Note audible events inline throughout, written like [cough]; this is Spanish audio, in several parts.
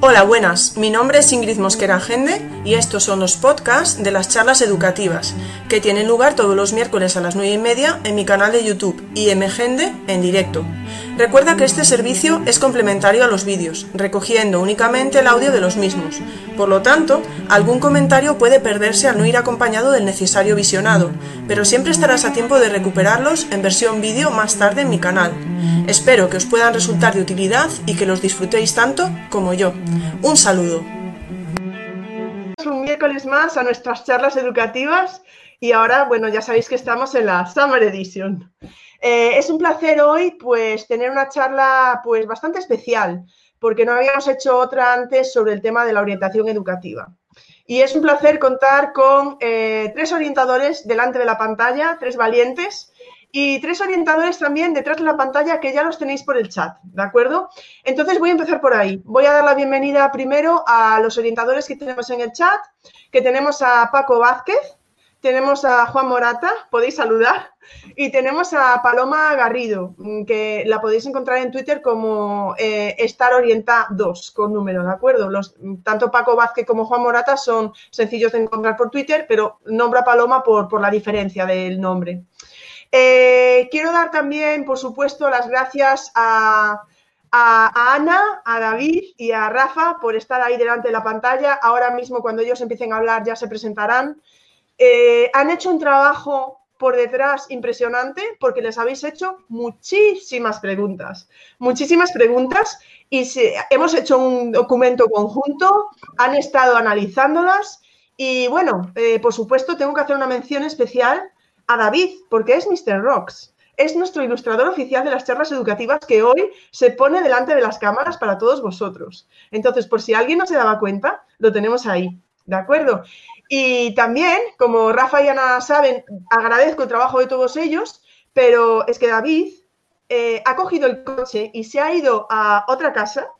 Hola, buenas. Mi nombre es Ingrid Mosquera Gende y estos son los podcasts de las charlas educativas que tienen lugar todos los miércoles a las 9 y media en mi canal de YouTube IMGende en directo. Recuerda que este servicio es complementario a los vídeos, recogiendo únicamente el audio de los mismos. Por lo tanto, algún comentario puede perderse al no ir acompañado del necesario visionado, pero siempre estarás a tiempo de recuperarlos en versión vídeo más tarde en mi canal. Espero que os puedan resultar de utilidad y que los disfrutéis tanto como yo. Un saludo. Un miércoles más a nuestras charlas educativas y ahora, bueno, ya sabéis que estamos en la Summer Edition. Eh, es un placer hoy, pues, tener una charla, pues, bastante especial, porque no habíamos hecho otra antes sobre el tema de la orientación educativa. Y es un placer contar con eh, tres orientadores delante de la pantalla, tres valientes, y tres orientadores también detrás de la pantalla que ya los tenéis por el chat, ¿de acuerdo? Entonces voy a empezar por ahí. Voy a dar la bienvenida primero a los orientadores que tenemos en el chat, que tenemos a Paco Vázquez, tenemos a Juan Morata, podéis saludar, y tenemos a Paloma Garrido, que la podéis encontrar en Twitter como eh, Estar Orienta 2, con número, ¿de acuerdo? Los, tanto Paco Vázquez como Juan Morata son sencillos de encontrar por Twitter, pero nombra a Paloma por, por la diferencia del nombre. Eh, quiero dar también, por supuesto, las gracias a, Ana, a David y a Rafa por estar ahí delante de la pantalla. Ahora mismo, cuando ellos empiecen a hablar, ya se presentarán. Eh, han hecho un trabajo por detrás impresionante porque les habéis hecho muchísimas preguntas, muchísimas preguntas y hemos hecho un documento conjunto, han estado analizándolas y bueno, eh, por supuesto tengo que hacer una mención especial a David, porque es Mr. Rocks. Es nuestro ilustrador oficial de las charlas educativas que hoy se pone delante de las cámaras para todos vosotros. Entonces, por si alguien no se daba cuenta, lo tenemos ahí. ¿De acuerdo? Y también, como Rafa y Ana saben, agradezco el trabajo de todos ellos, pero es que David eh, ha cogido el coche y se ha ido a otra casa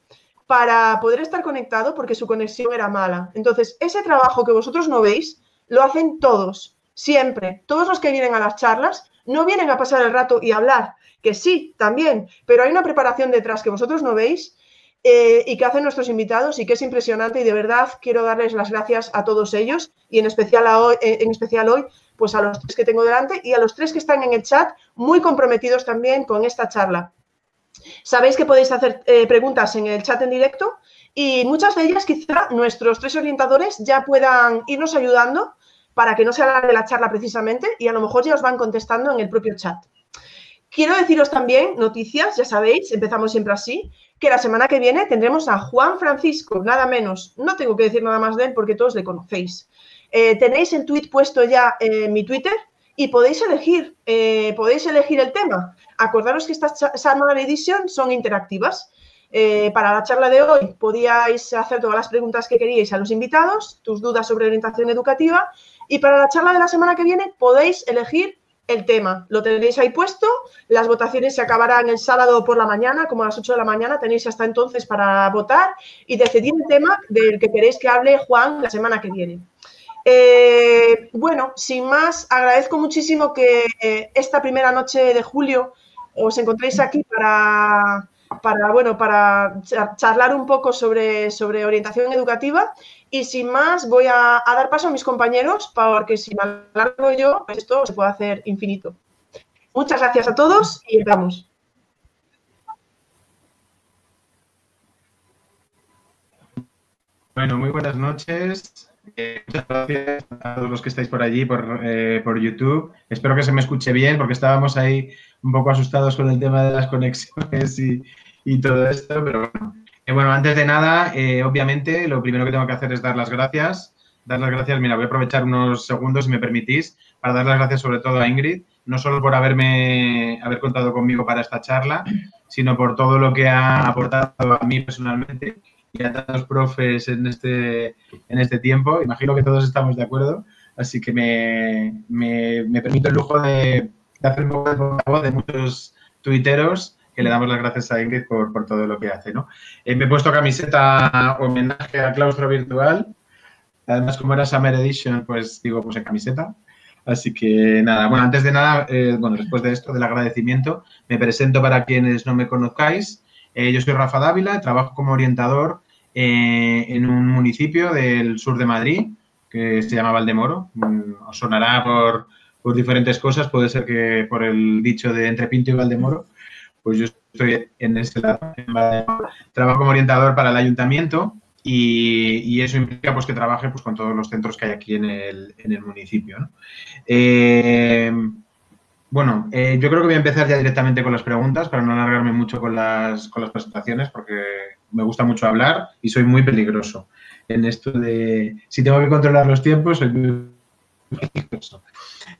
para poder estar conectado porque su conexión era mala. Entonces, ese trabajo que vosotros no veis, lo hacen todos siempre, todos los que vienen a las charlas no vienen a pasar el rato y hablar, que sí, también, pero hay una preparación detrás que vosotros no veis eh, y que hacen nuestros invitados y que es impresionante y de verdad quiero darles las gracias a todos ellos y en especial, hoy, eh, en especial hoy pues a los tres que tengo delante y a los tres que están en el chat muy comprometidos también con esta charla. Sabéis que podéis hacer eh, preguntas en el chat en directo y muchas de ellas quizá nuestros tres orientadores ya puedan irnos ayudando para que no se de la charla precisamente y a lo mejor ya os van contestando en el propio chat. Quiero deciros también noticias, ya sabéis, empezamos siempre así, que la semana que viene tendremos a Juan Francisco, nada menos. No tengo que decir nada más de él porque todos le conocéis. Eh, tenéis el tweet puesto ya en mi Twitter y podéis elegir, eh, podéis elegir el tema. Acordaros que estas Summer Edition son interactivas. Eh, para la charla de hoy podíais hacer todas las preguntas que queríais a los invitados, tus dudas sobre orientación educativa y para la charla de la semana que viene podéis elegir el tema. Lo tenéis ahí puesto. Las votaciones se acabarán el sábado por la mañana, como a las 8 de la mañana. Tenéis hasta entonces para votar y decidir el tema del que queréis que hable Juan la semana que viene. Eh, bueno, sin más, agradezco muchísimo que esta primera noche de julio os encontréis aquí para, para, bueno, para charlar un poco sobre, sobre orientación educativa y sin más, voy a, dar paso a mis compañeros porque si me alargo yo, pues esto se puede hacer infinito. Muchas gracias a todos y empezamos. Bueno, muy buenas noches. Eh, muchas gracias a todos los que estáis por allí, por, eh, por, YouTube. Espero que se me escuche bien porque estábamos ahí un poco asustados con el tema de las conexiones y, y todo esto, pero bueno, eh, bueno, antes de nada, eh, obviamente, lo primero que tengo que hacer es dar las gracias. Dar las gracias, mira, voy a aprovechar unos segundos, si me permitís, para dar las gracias sobre todo a Ingrid, no solo por haberme, haber contado conmigo para esta charla, sino por todo lo que ha aportado a mí personalmente y a tantos profes en este, en este tiempo. Imagino que todos estamos de acuerdo, así que me, me, permito el lujo de, de hacer un poco de muchos tuiteros que le damos las gracias a Ingrid por, por todo lo que hace. ¿no? Eh, me he puesto camiseta homenaje a claustro virtual. Además, como era Summer Edition, pues digo, pues en camiseta. Así que nada, bueno, antes de nada, eh, bueno, después de esto, del agradecimiento, me presento para quienes no me conozcáis. Eh, yo soy Rafa Dávila, trabajo como orientador eh, en un municipio del sur de Madrid que se llama Valdemoro. Mm, os sonará por, por diferentes cosas, puede ser que por el dicho de entre Pinto y Valdemoro, pues yo estoy en este lado. Trabajo como orientador para el ayuntamiento y, eso implica pues, que trabaje pues, con todos los centros que hay aquí en el, en el municipio. Eh, bueno, eh, yo creo que voy a empezar ya directamente con las preguntas para no alargarme mucho con las, con las presentaciones porque me gusta mucho hablar y soy muy peligroso en esto de si tengo que controlar los tiempos, soy muy peligroso.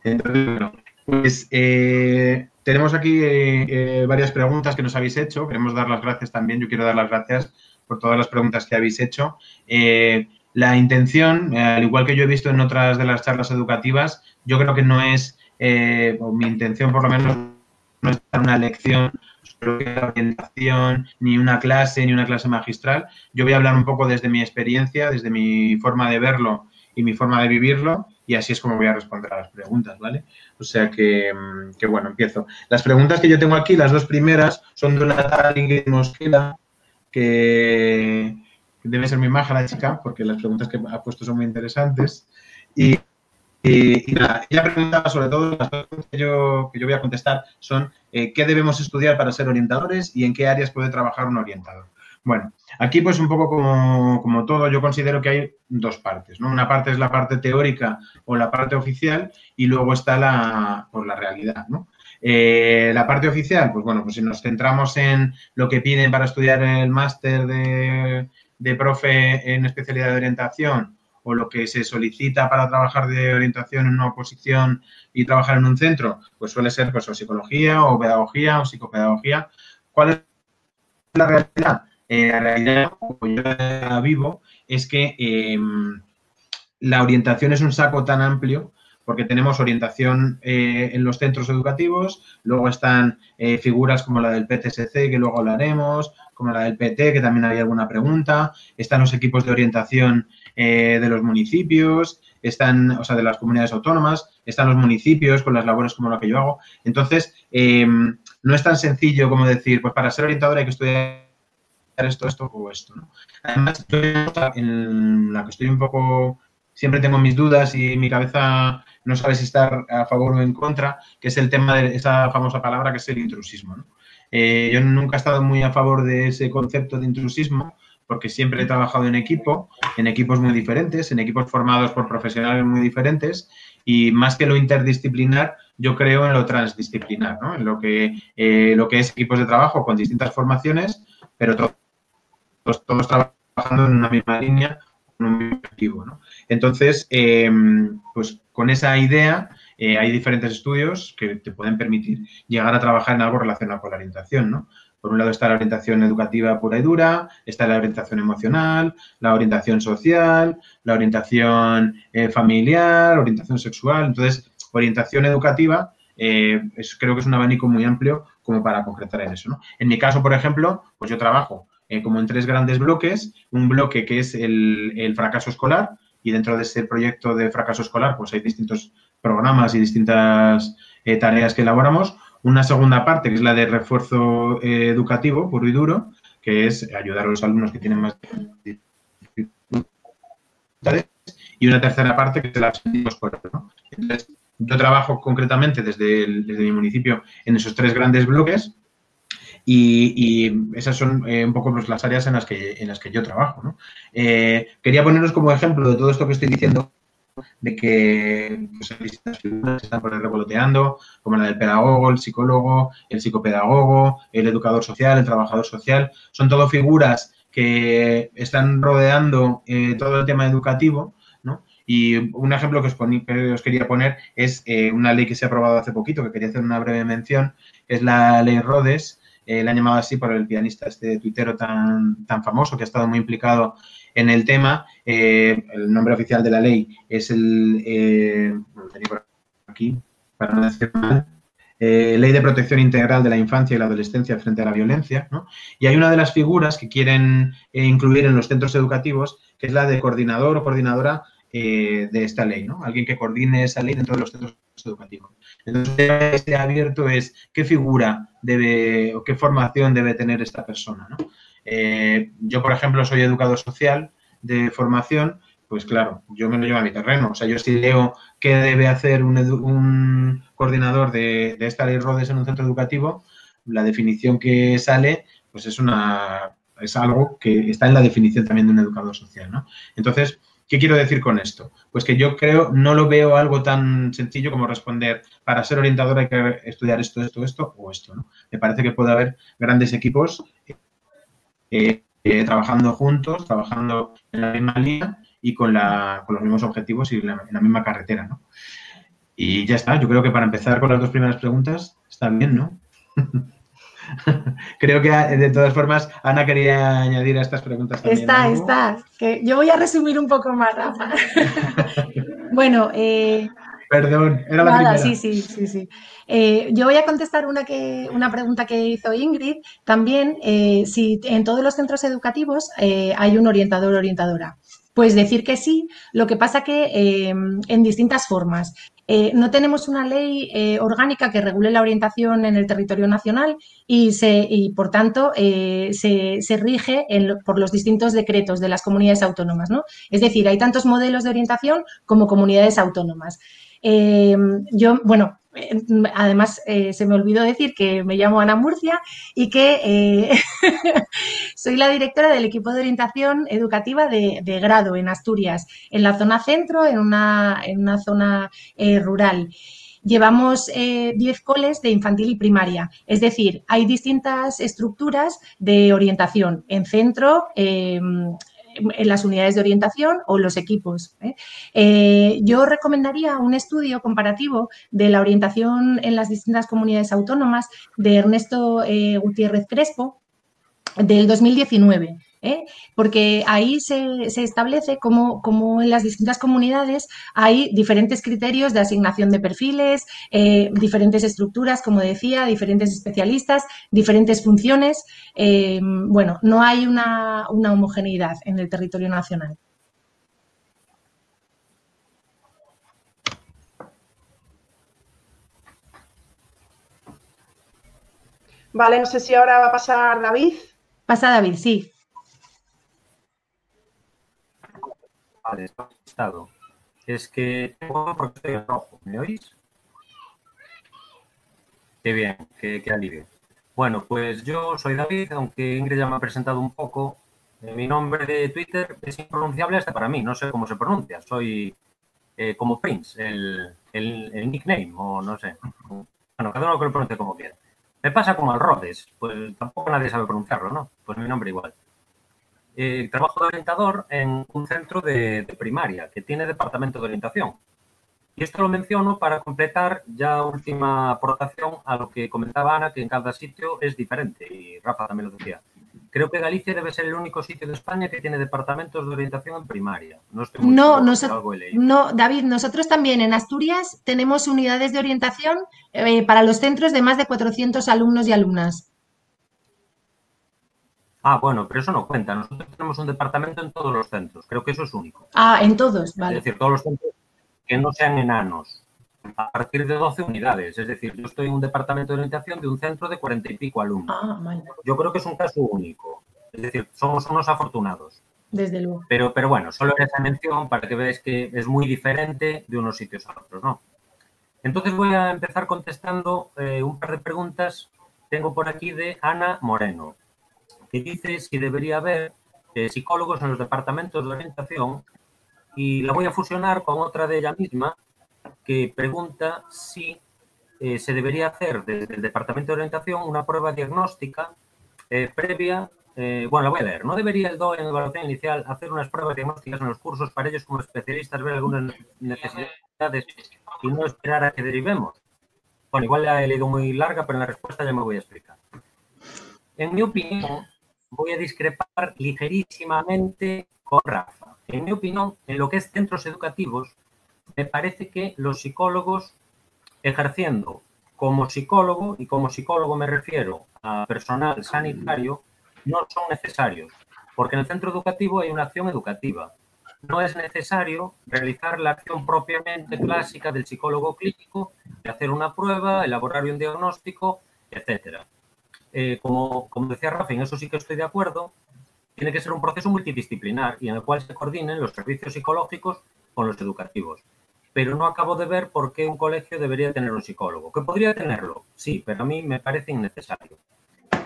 Entonces, bueno, pues eh, tenemos aquí eh, varias preguntas que nos habéis hecho. Queremos dar las gracias también. Yo quiero dar las gracias por todas las preguntas que habéis hecho. la intención, al igual que yo he visto en otras de las charlas educativas, yo creo que no es eh, o mi intención por lo menos no es dar una lección sobre la orientación, ni una clase, ni una clase magistral. Yo voy a hablar un poco desde mi experiencia, desde mi forma de verlo y mi forma de vivirlo, y así es como voy a responder a las preguntas, ¿vale? O sea que, mm, bueno, empiezo. Las preguntas que yo tengo aquí, las dos primeras, son de una tal Ingrid Mosquera, que debe ser muy maja la chica, porque las preguntas que ha puesto son muy interesantes. Y y, nada, ella preguntaba sobre todo, las preguntas que yo, que yo voy a contestar son eh, qué debemos estudiar para ser orientadores y en qué áreas puede trabajar un orientador. Bueno, aquí pues un poco como, como, todo, yo considero que hay dos partes, ¿no? Una parte es la parte teórica o la parte oficial y luego está la, pues, la realidad, ¿no? Eh, la parte oficial, pues bueno, pues si nos centramos en lo que piden para estudiar el máster de, de profe en especialidad de orientación o lo que se solicita para trabajar de orientación en una oposición y trabajar en un centro, pues suele ser pues, o psicología o pedagogía o psicopedagogía. ¿Cuál es la realidad? Eh, la realidad, como yo la vivo, es que em, la orientación es un saco tan amplio porque tenemos orientación eh, en los centros educativos, luego están eh, figuras como la del PTSC, que luego hablaremos, como la del PT, que también había alguna pregunta, están los equipos de orientación eh, de los municipios, están, o sea, de las comunidades autónomas, están los municipios con las labores como la que yo hago. Entonces, em, no es tan sencillo como decir, pues para ser orientador hay que estudiar esto, esto o esto. ¿no? Además, en la que estoy un poco, siempre tengo mis dudas y mi cabeza no sabe si estar a favor o en contra, que es el tema de esa famosa palabra que es el intrusismo. Eh, yo nunca he estado muy a favor de ese concepto de intrusismo, porque siempre he trabajado en equipo, en equipos muy diferentes, en equipos formados por profesionales muy diferentes y más que lo interdisciplinar, yo creo en lo transdisciplinar, ¿no? en lo que, eh, lo que es equipos de trabajo con distintas formaciones, pero todos, trabajando en una misma línea, en un mismo objetivo. ¿no? Entonces, em, pues con esa idea eh, hay diferentes estudios que te pueden permitir llegar a trabajar en algo relacionado con la orientación, ¿no? Por un lado está la orientación educativa pura y dura, está la orientación emocional, la orientación social, la orientación eh, familiar, orientación sexual. Entonces, orientación educativa eh, creo que es un abanico muy amplio como para concretar en eso. En mi caso, por ejemplo, pues yo trabajo eh, como en tres grandes bloques. Un bloque que es el, el, fracaso escolar y dentro de ese proyecto de fracaso escolar pues hay distintos programas y distintas tareas que elaboramos una segunda parte, que es la de refuerzo eh, educativo puro y duro, que es ayudar a los alumnos que tienen más dificultades. Y una tercera parte, que es la escolar. ¿no? Yo trabajo concretamente desde, mi municipio en esos tres grandes bloques y, esas son eh, un poco pues, las áreas en las que, en las que yo trabajo. ¿no? Eh, quería poneros como ejemplo de todo esto que estoy diciendo de que pues, distintas figuras están por revoloteando, como la del pedagogo, el psicólogo, el psicopedagogo, el educador social, el trabajador social. Son todo figuras que están rodeando eh, todo el tema educativo. Y un ejemplo que os, quería poner es una ley que se ha aprobado hace poquito, que quería hacer una breve mención, es la ley Rhodes, eh, la han llamado así por el pianista este tuitero tan, tan famoso que ha estado muy implicado en el tema. Eh, el nombre oficial de la ley es el, eh, aquí, para no decir mal, eh, Ley de Protección Integral de la Infancia y la Adolescencia frente a la Violencia. ¿no? Y hay una de las figuras que quieren incluir en los centros educativos, que es la de coordinador o coordinadora de esta ley, ¿no? Alguien que coordine esa ley dentro de los centros educativos. Entonces, este abierto es qué figura debe o qué formación debe tener esta persona, ¿no? Eh, yo, por ejemplo, soy educador social de formación, pues claro, yo me lo llevo a mi terreno. O sea, yo si leo qué debe hacer un, coordinador de, esta ley RODES en un centro educativo, la definición que sale, pues es una es algo que está en la definición también de un educador social, ¿no? Entonces, ¿qué quiero decir con esto? Pues que yo creo, no lo veo algo tan sencillo como responder, para ser orientador hay que estudiar esto, esto, esto o esto, ¿no? Me parece que puede haber grandes equipos eh, eh, trabajando juntos, trabajando en la misma línea y con, los mismos objetivos y en la misma carretera, ¿no? Y ya está, yo creo que para empezar con las dos primeras preguntas está bien, ¿no? [laughs] [laughs] Creo que de todas formas Ana quería añadir a estas preguntas. También está, está. Que yo voy a resumir un poco más, Rafa. [laughs] bueno, eh, Perdón, era la primera. Sí, sí, sí, sí. Eh, yo voy a contestar una, que, una pregunta que hizo Ingrid. También, eh, si en todos los centros educativos hay un orientador o orientadora. Pues decir que sí, lo que pasa que en distintas formas. Eh, no tenemos una ley eh, orgánica que regule la orientación en el territorio nacional y, por tanto, eh, se, rige por los distintos decretos de las comunidades autónomas. ¿no? Es decir, hay tantos modelos de orientación como comunidades autónomas. yo, bueno, además, eh, se me olvidó decir que me llamo Ana Murcia y que eh, [laughs] soy la directora del equipo de orientación educativa de, grado en Asturias, en la zona centro, en una, en una zona eh, rural. Llevamos 10 coles de infantil y primaria, es decir, hay distintas estructuras de orientación en centro, en las unidades de orientación o los equipos. ¿eh? Eh, yo recomendaría un estudio comparativo de la orientación en las distintas comunidades autónomas de Ernesto eh, Gutiérrez Crespo del 2019. ¿Eh? porque ahí se, establece cómo, en las distintas comunidades hay diferentes criterios de asignación de perfiles, eh, diferentes estructuras, como decía, diferentes especialistas, diferentes funciones. Eh, bueno, no hay una, una homogeneidad en el territorio nacional. Vale, no sé si ahora va a pasar David. Pasa David, sí. Estado. Es que tengo porque estoy rojo. ¿Me oís? Qué bien, qué, alivio. Bueno, pues yo soy David, aunque Ingrid ya me ha presentado un poco. Eh, mi nombre de Twitter es impronunciable hasta para mí, no sé cómo se pronuncia. Soy eh, como Prince, el, el, nickname, o no sé. Bueno, cada uno que lo pronuncie como quiera. Me pasa como al Rhodes, pues tampoco nadie sabe pronunciarlo, ¿no? Pues mi nombre igual. Eh, trabajo de orientador en un centro de, primaria que tiene departamento de orientación. Y esto lo menciono para completar ya última aportación a lo que comentaba Ana, que en cada sitio es diferente, y Rafa también lo decía. Creo que Galicia debe ser el único sitio de España que tiene departamentos de orientación en primaria. No, estoy muy no, no, David, nosotros también en Asturias tenemos unidades de orientación eh, para los centros de más de 400 alumnos y alumnas. Ah, bueno, pero eso no cuenta. Nosotros tenemos un departamento en todos los centros. Creo que eso es único. Ah, en todos, vale. Es decir, todos los centros que no sean enanos. A partir de 12 unidades. Es decir, yo estoy en un departamento de orientación de un centro de 40 y pico alumnos. Ah, vale. Yo creo que es un caso único. Es decir, somos unos afortunados. Desde luego. Pero, pero bueno, solo esa mención para que veáis que es muy diferente de unos sitios a otros, ¿no? Entonces voy a empezar contestando eh, un par de preguntas. Tengo por aquí de Ana Moreno que dice si debería haber eh, psicólogos en los departamentos de orientación y la voy a fusionar con otra de ella misma que pregunta si eh, se debería hacer desde el departamento de orientación una prueba diagnóstica eh, previa. bueno, la voy a leer. ¿No debería el DOE en evaluación inicial hacer unas pruebas diagnósticas en los cursos para ellos como especialistas ver algunas necesidades y no esperar a que derivemos? Bueno, igual la he leído muy larga, pero en la respuesta ya me voy a explicar. En mi opinión, voy a discrepar ligerísimamente con Rafa. En mi opinión, en lo que es centros educativos, me parece que los psicólogos ejerciendo como psicólogo, y como psicólogo me refiero a personal sanitario, no son necesarios, porque en el centro educativo hay una acción educativa. No es necesario realizar la acción propiamente clásica del psicólogo clínico, de hacer una prueba, elaborar un diagnóstico, etcétera. Eh, como, como decía Rafa, en eso sí que estoy de acuerdo, tiene que ser un proceso multidisciplinar y en el cual se coordinen los servicios psicológicos con los educativos. Pero no acabo de ver por qué un colegio debería tener un psicólogo. ¿Que podría tenerlo? Sí, pero a mí me parece innecesario.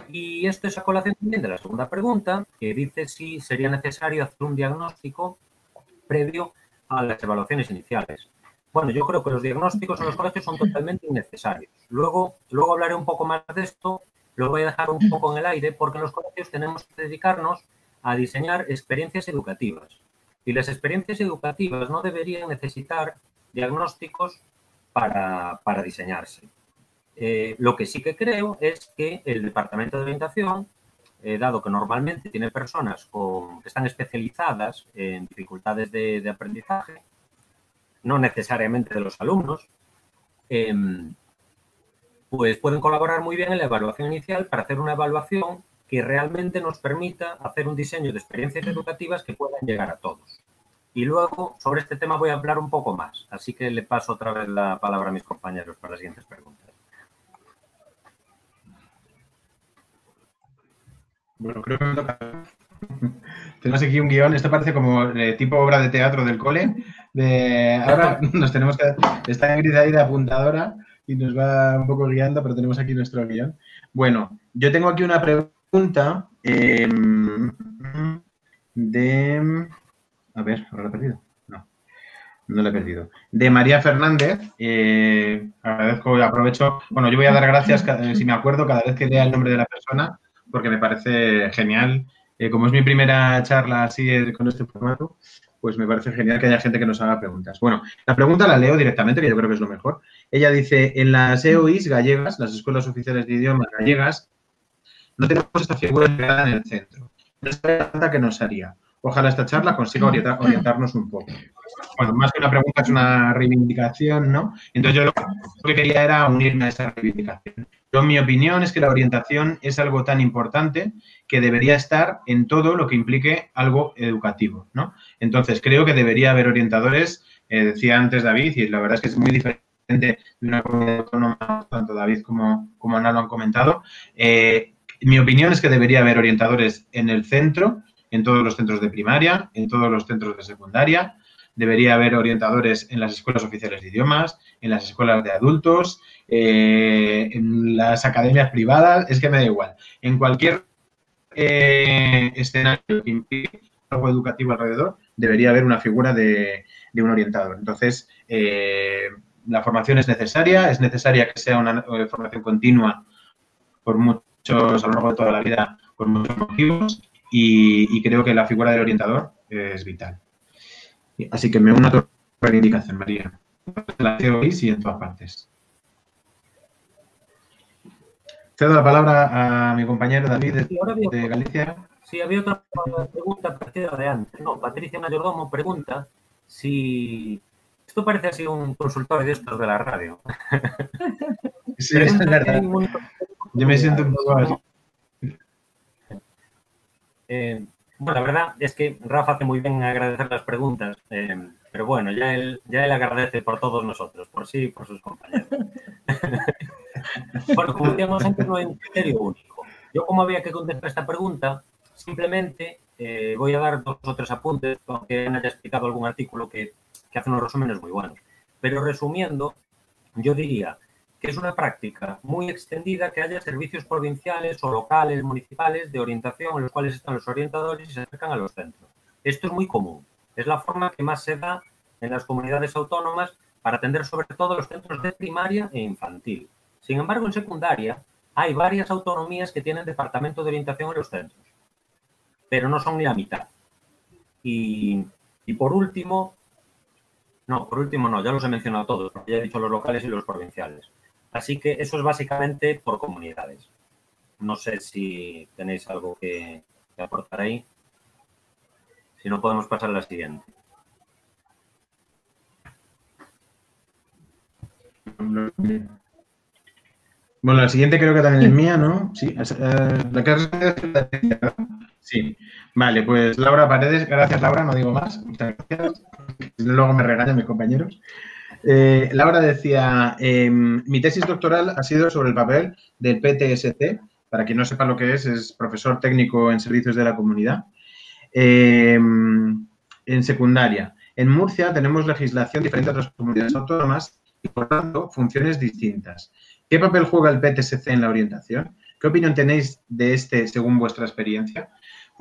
Y esto es a colación también de la segunda pregunta, que dice si sería necesario hacer un diagnóstico previo a las evaluaciones iniciales. Bueno, yo creo que los diagnósticos en los colegios son totalmente innecesarios. Luego, luego hablaré un poco más de esto, lo voy a dejar un poco en el aire, porque en los colegios tenemos que dedicarnos a diseñar experiencias educativas. Y las experiencias educativas no deberían necesitar diagnósticos para, diseñarse. Eh, lo que sí que creo es que el Departamento de Orientación, eh, dado que normalmente tiene personas que están especializadas en dificultades de aprendizaje, no necesariamente de los alumnos, em, pues pueden colaborar muy bien en la evaluación inicial para hacer una evaluación que realmente nos permita hacer un diseño de experiencias educativas que puedan llegar a todos. Y luego sobre este tema voy a hablar un poco más, así que le paso otra vez la palabra a mis compañeros para las siguientes preguntas. Bueno, creo que toca. [laughs] Tenemos aquí un guion, esto parece como eh, tipo obra de teatro del cole. De, ahora [laughs] nos tenemos que. Está Ingrid ahí de apuntadora nos va un poco guiando, pero tenemos aquí nuestro guion. Bueno, yo tengo aquí una pregunta em, de. A ver, ¿ahora la he perdido? No, no la he perdido. De María Fernández. Eh, agradezco y aprovecho. Bueno, yo voy a dar gracias, si me acuerdo, cada vez que lea el nombre de la persona, porque me parece genial eh, como es mi primera charla así eh, con este formato, pues me parece genial que haya gente que nos haga preguntas. Bueno, la pregunta la leo directamente, que yo creo que es lo mejor. Ella dice, en las EOIs gallegas, las escuelas oficiales de idiomas gallegas, no tenemos esta figura en el centro. No es la que nos haría. Ojalá esta charla consiga orientarnos un poco. Bueno, más que una pregunta es una reivindicación, ¿no? Entonces yo lo que quería era unirme a esa reivindicación. Yo, mi opinión es que la orientación es algo tan importante que debería estar en todo lo que implique algo educativo, ¿no? Entonces creo que debería haber orientadores, eh, decía antes David, y la verdad es que es muy diferente de una comunidad autónoma, tanto David como, Ana lo han comentado. Eh, mi opinión es que debería haber orientadores en el centro, en todos los centros de primaria, en todos los centros de secundaria. Debería haber orientadores en las escuelas oficiales de idiomas, en las escuelas de adultos, eh, en las academias privadas, es que me da igual. En cualquier escenario que implique algo educativo alrededor, debería haber una figura de, un orientador. Entonces, eh, la formación es necesaria, es necesaria que sea una formación continua por muchos, a lo largo de toda la vida, por muchos motivos, y, creo que la figura del orientador es vital. Así que me uno a tu reivindicación, María. La y en todas partes. Cedo la palabra a mi compañero David de, Galicia. Sí, había otra pregunta parecida de antes. No, Patricia Mayordomo pregunta si... Esto parece así un consultorio de estos de la radio. [laughs] Sí, es verdad. Yo me siento un poco así. Eh, bueno, la verdad es que Rafa hace muy bien en agradecer las preguntas, eh, pero bueno, ya él, ya él agradece por todos nosotros, por sí y por sus compañeros. [laughs] bueno, como decíamos antes, no hay un criterio único. Yo, como había que contestar esta pregunta, simplemente eh, voy a dar dos o tres apuntes, aunque haya explicado algún artículo que, que hace unos resúmenes muy buenos. Pero resumiendo, yo diría que es una práctica muy extendida que haya servicios provinciales o locales, municipales de orientación en los cuales están los orientadores y se acercan a los centros. Esto es muy común. Es la forma que más se da en las comunidades autónomas para atender sobre todo los centros de primaria e infantil. Sin embargo, en secundaria hay varias autonomías que tienen departamento de orientación en los centros, pero no son ni la mitad. Y, y por último, no, por último no, ya los he mencionado todos, ya he dicho los locales y los provinciales. Así que eso es básicamente por comunidades. No sé si tenéis algo que, aportar ahí. Si no, podemos pasar a la siguiente. Bueno, la siguiente creo que también es mía, ¿no? Sí, eh, la que Sí. Vale, pues Laura Paredes, gracias Laura, no digo más. Muchas gracias. Luego me regañan mis compañeros. Eh, Laura decía, em, mi tesis doctoral ha sido sobre el papel del PTSD para quien no sepa lo que es, es profesor técnico en servicios de la comunidad. Em, en secundaria. En Murcia tenemos legislación diferente a otras comunidades autónomas y, por tanto, funciones distintas. ¿Qué papel juega el PTSC en la orientación? ¿Qué opinión tenéis de este según vuestra experiencia?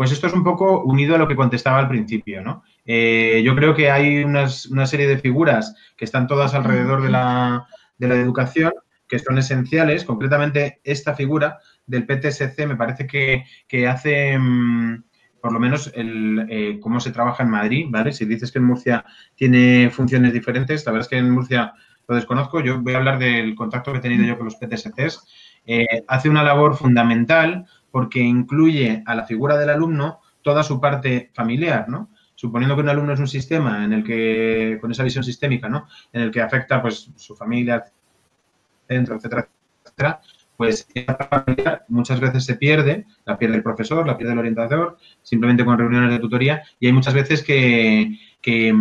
Pues esto es un poco unido a lo que contestaba al principio, ¿no? Eh, yo creo que hay una serie de figuras que están todas alrededor de la, educación que son esenciales. Concretamente, esta figura del PTSC me parece que, hace, mm, por lo menos, el, eh, cómo se trabaja en Madrid, ¿vale? Si dices que en Murcia tiene funciones diferentes, la verdad es que en Murcia lo desconozco. Yo voy a hablar del contacto que he tenido yo con los PTSCs. Eh, hace una labor fundamental porque incluye a la figura del alumno toda su parte familiar, ¿no? Suponiendo que un alumno es un sistema en el que, con esa visión sistémica, ¿no? En el que afecta, pues, su familia, centro, etcétera, etcétera, pues familiar muchas veces se pierde, la pierde el profesor, la pierde el orientador, simplemente con reuniones de tutoría, y hay muchas veces que, que,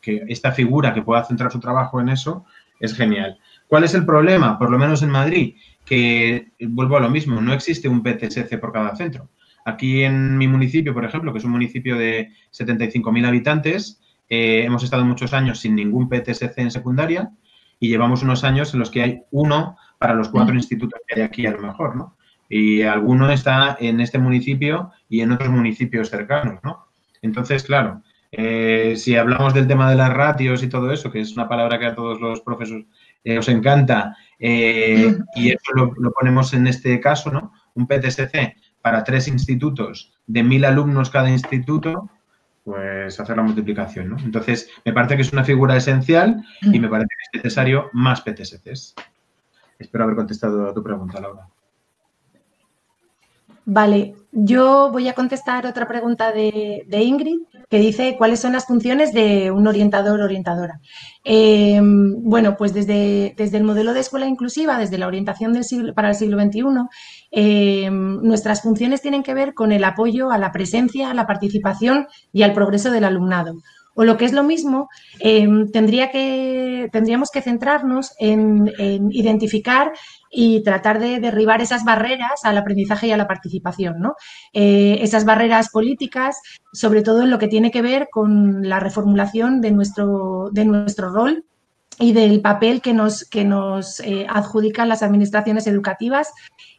que esta figura que pueda centrar su trabajo en eso es genial. ¿Cuál es el problema? Por lo menos en Madrid, que vuelvo a lo mismo, no existe un PTSC por cada centro. Aquí en mi municipio, por ejemplo, que es un municipio de 75.000 habitantes, eh, hemos estado muchos años sin ningún PTSC en secundaria y llevamos unos años en los que hay uno para los cuatro institutos que hay aquí a lo mejor, ¿no? Y alguno está en este municipio y en otros municipios cercanos, ¿no? Entonces, claro, eh, si hablamos del tema de las ratios y todo eso, que es una palabra que a todos los profesores eh, os encanta, eh, y eso lo, ponemos en este caso, ¿no? Un PTSC para tres institutos de mil alumnos cada instituto, pues hacer la multiplicación, ¿no? Entonces, me parece que es una figura esencial y me parece que es necesario más PTSCs. Espero haber contestado a tu pregunta, Laura. Vale, yo voy a contestar otra pregunta de, Ingrid que dice cuáles son las funciones de un orientador orientadora. Em, bueno, pues desde, desde, el modelo de escuela inclusiva, desde la orientación del siglo, para el siglo XXI, em, nuestras funciones tienen que ver con el apoyo a la presencia, a la participación y al progreso del alumnado. O lo que es lo mismo, em, tendría que, tendríamos que centrarnos en, identificar y tratar de derribar esas barreras al aprendizaje y a la participación, ¿no? Eh, esas barreras políticas, sobre todo en lo que tiene que ver con la reformulación de nuestro, de nuestro rol y del papel que nos, que nos eh, adjudican las administraciones educativas.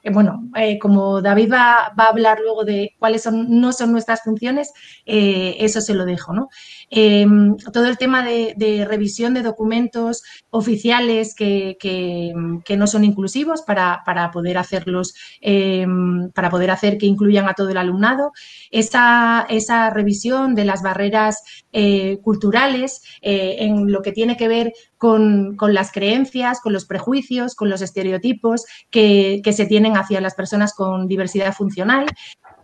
Eh, bueno, eh, como David va, a hablar luego de cuáles son, no son nuestras funciones, eso se lo dejo. ¿no? Em, todo el tema de, revisión de documentos oficiales que, no son inclusivos para, poder hacerlos, em, para poder hacer que incluyan a todo el alumnado. Esa, esa revisión de las barreras culturales en lo que tiene que ver con, las creencias, con los prejuicios, con los estereotipos que, se tienen hacia las personas con diversidad funcional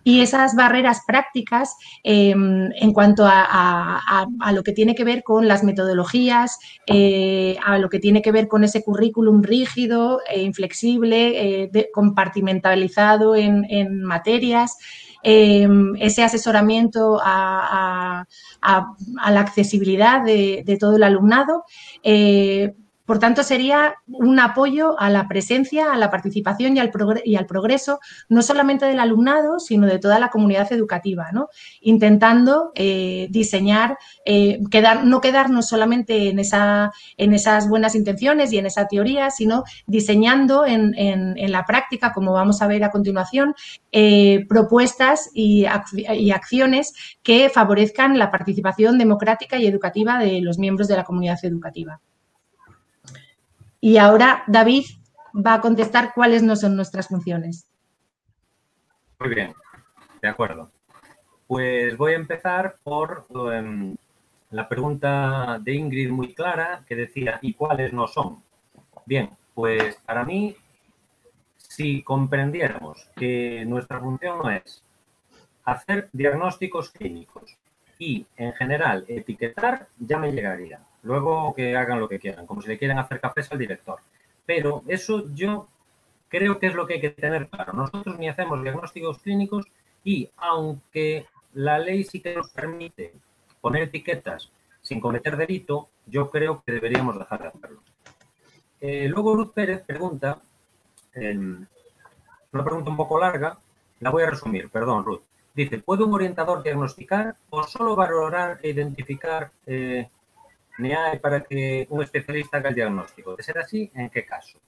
y esas barreras prácticas em, en cuanto a, lo que tiene que ver con las metodologías, eh, a lo que tiene que ver con ese currículum rígido, e inflexible, eh, compartimentalizado en, materias. Em, ese asesoramiento a, la accesibilidad de, todo el alumnado. Eh, por tanto, sería un apoyo a la presencia, a la participación y al, progreso, no solamente del alumnado, sino de toda la comunidad educativa, ¿no? intentando eh, diseñar, eh, no quedarnos solamente en, esas buenas intenciones y en esa teoría, sino diseñando en, la práctica, como vamos a ver a continuación, eh, propuestas y acciones que favorezcan la participación democrática y educativa de los miembros de la comunidad educativa. Y ahora David va a contestar cuáles no son nuestras funciones. Muy bien, de acuerdo. Pues voy a empezar por em, la pregunta de Ingrid muy clara que decía, ¿y cuáles no son? Bien, pues para mí, si comprendiéramos que nuestra función es hacer diagnósticos clínicos y, en general, etiquetar, ya me llegaría. Luego que hagan lo que quieran, como si le quieren hacer cafés al director. Pero eso yo creo que es lo que hay que tener claro. Nosotros ni hacemos diagnósticos clínicos y aunque la ley sí que nos permite poner etiquetas sin cometer delito, yo creo que deberíamos dejar de hacerlo. Eh, luego Ruth Pérez pregunta em, una pregunta un poco larga, la voy a resumir, perdón, Ruth. Dice, ¿puede un orientador diagnosticar o solo valorar e identificar eh, NEAE para que un especialista haga el diagnóstico? De ser así, ¿en qué caso?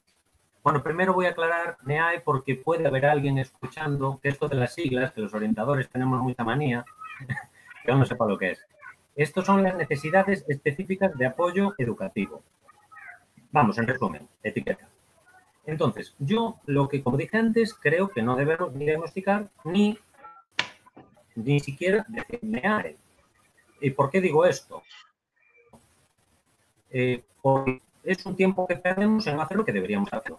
Bueno, primero voy a aclarar NEAE porque puede haber alguien escuchando que esto de las siglas, que los orientadores tenemos mucha manía, [laughs] que aún no sepa lo que es. Estos son las necesidades específicas de apoyo educativo. Vamos, en resumen, etiqueta. Entonces, yo lo que, como dije antes, creo que no debemos ni diagnosticar ni, ni siquiera decir NEAE. ¿Y por qué digo esto? Eh, es un tiempo que perdemos en hacer lo que deberíamos hacer.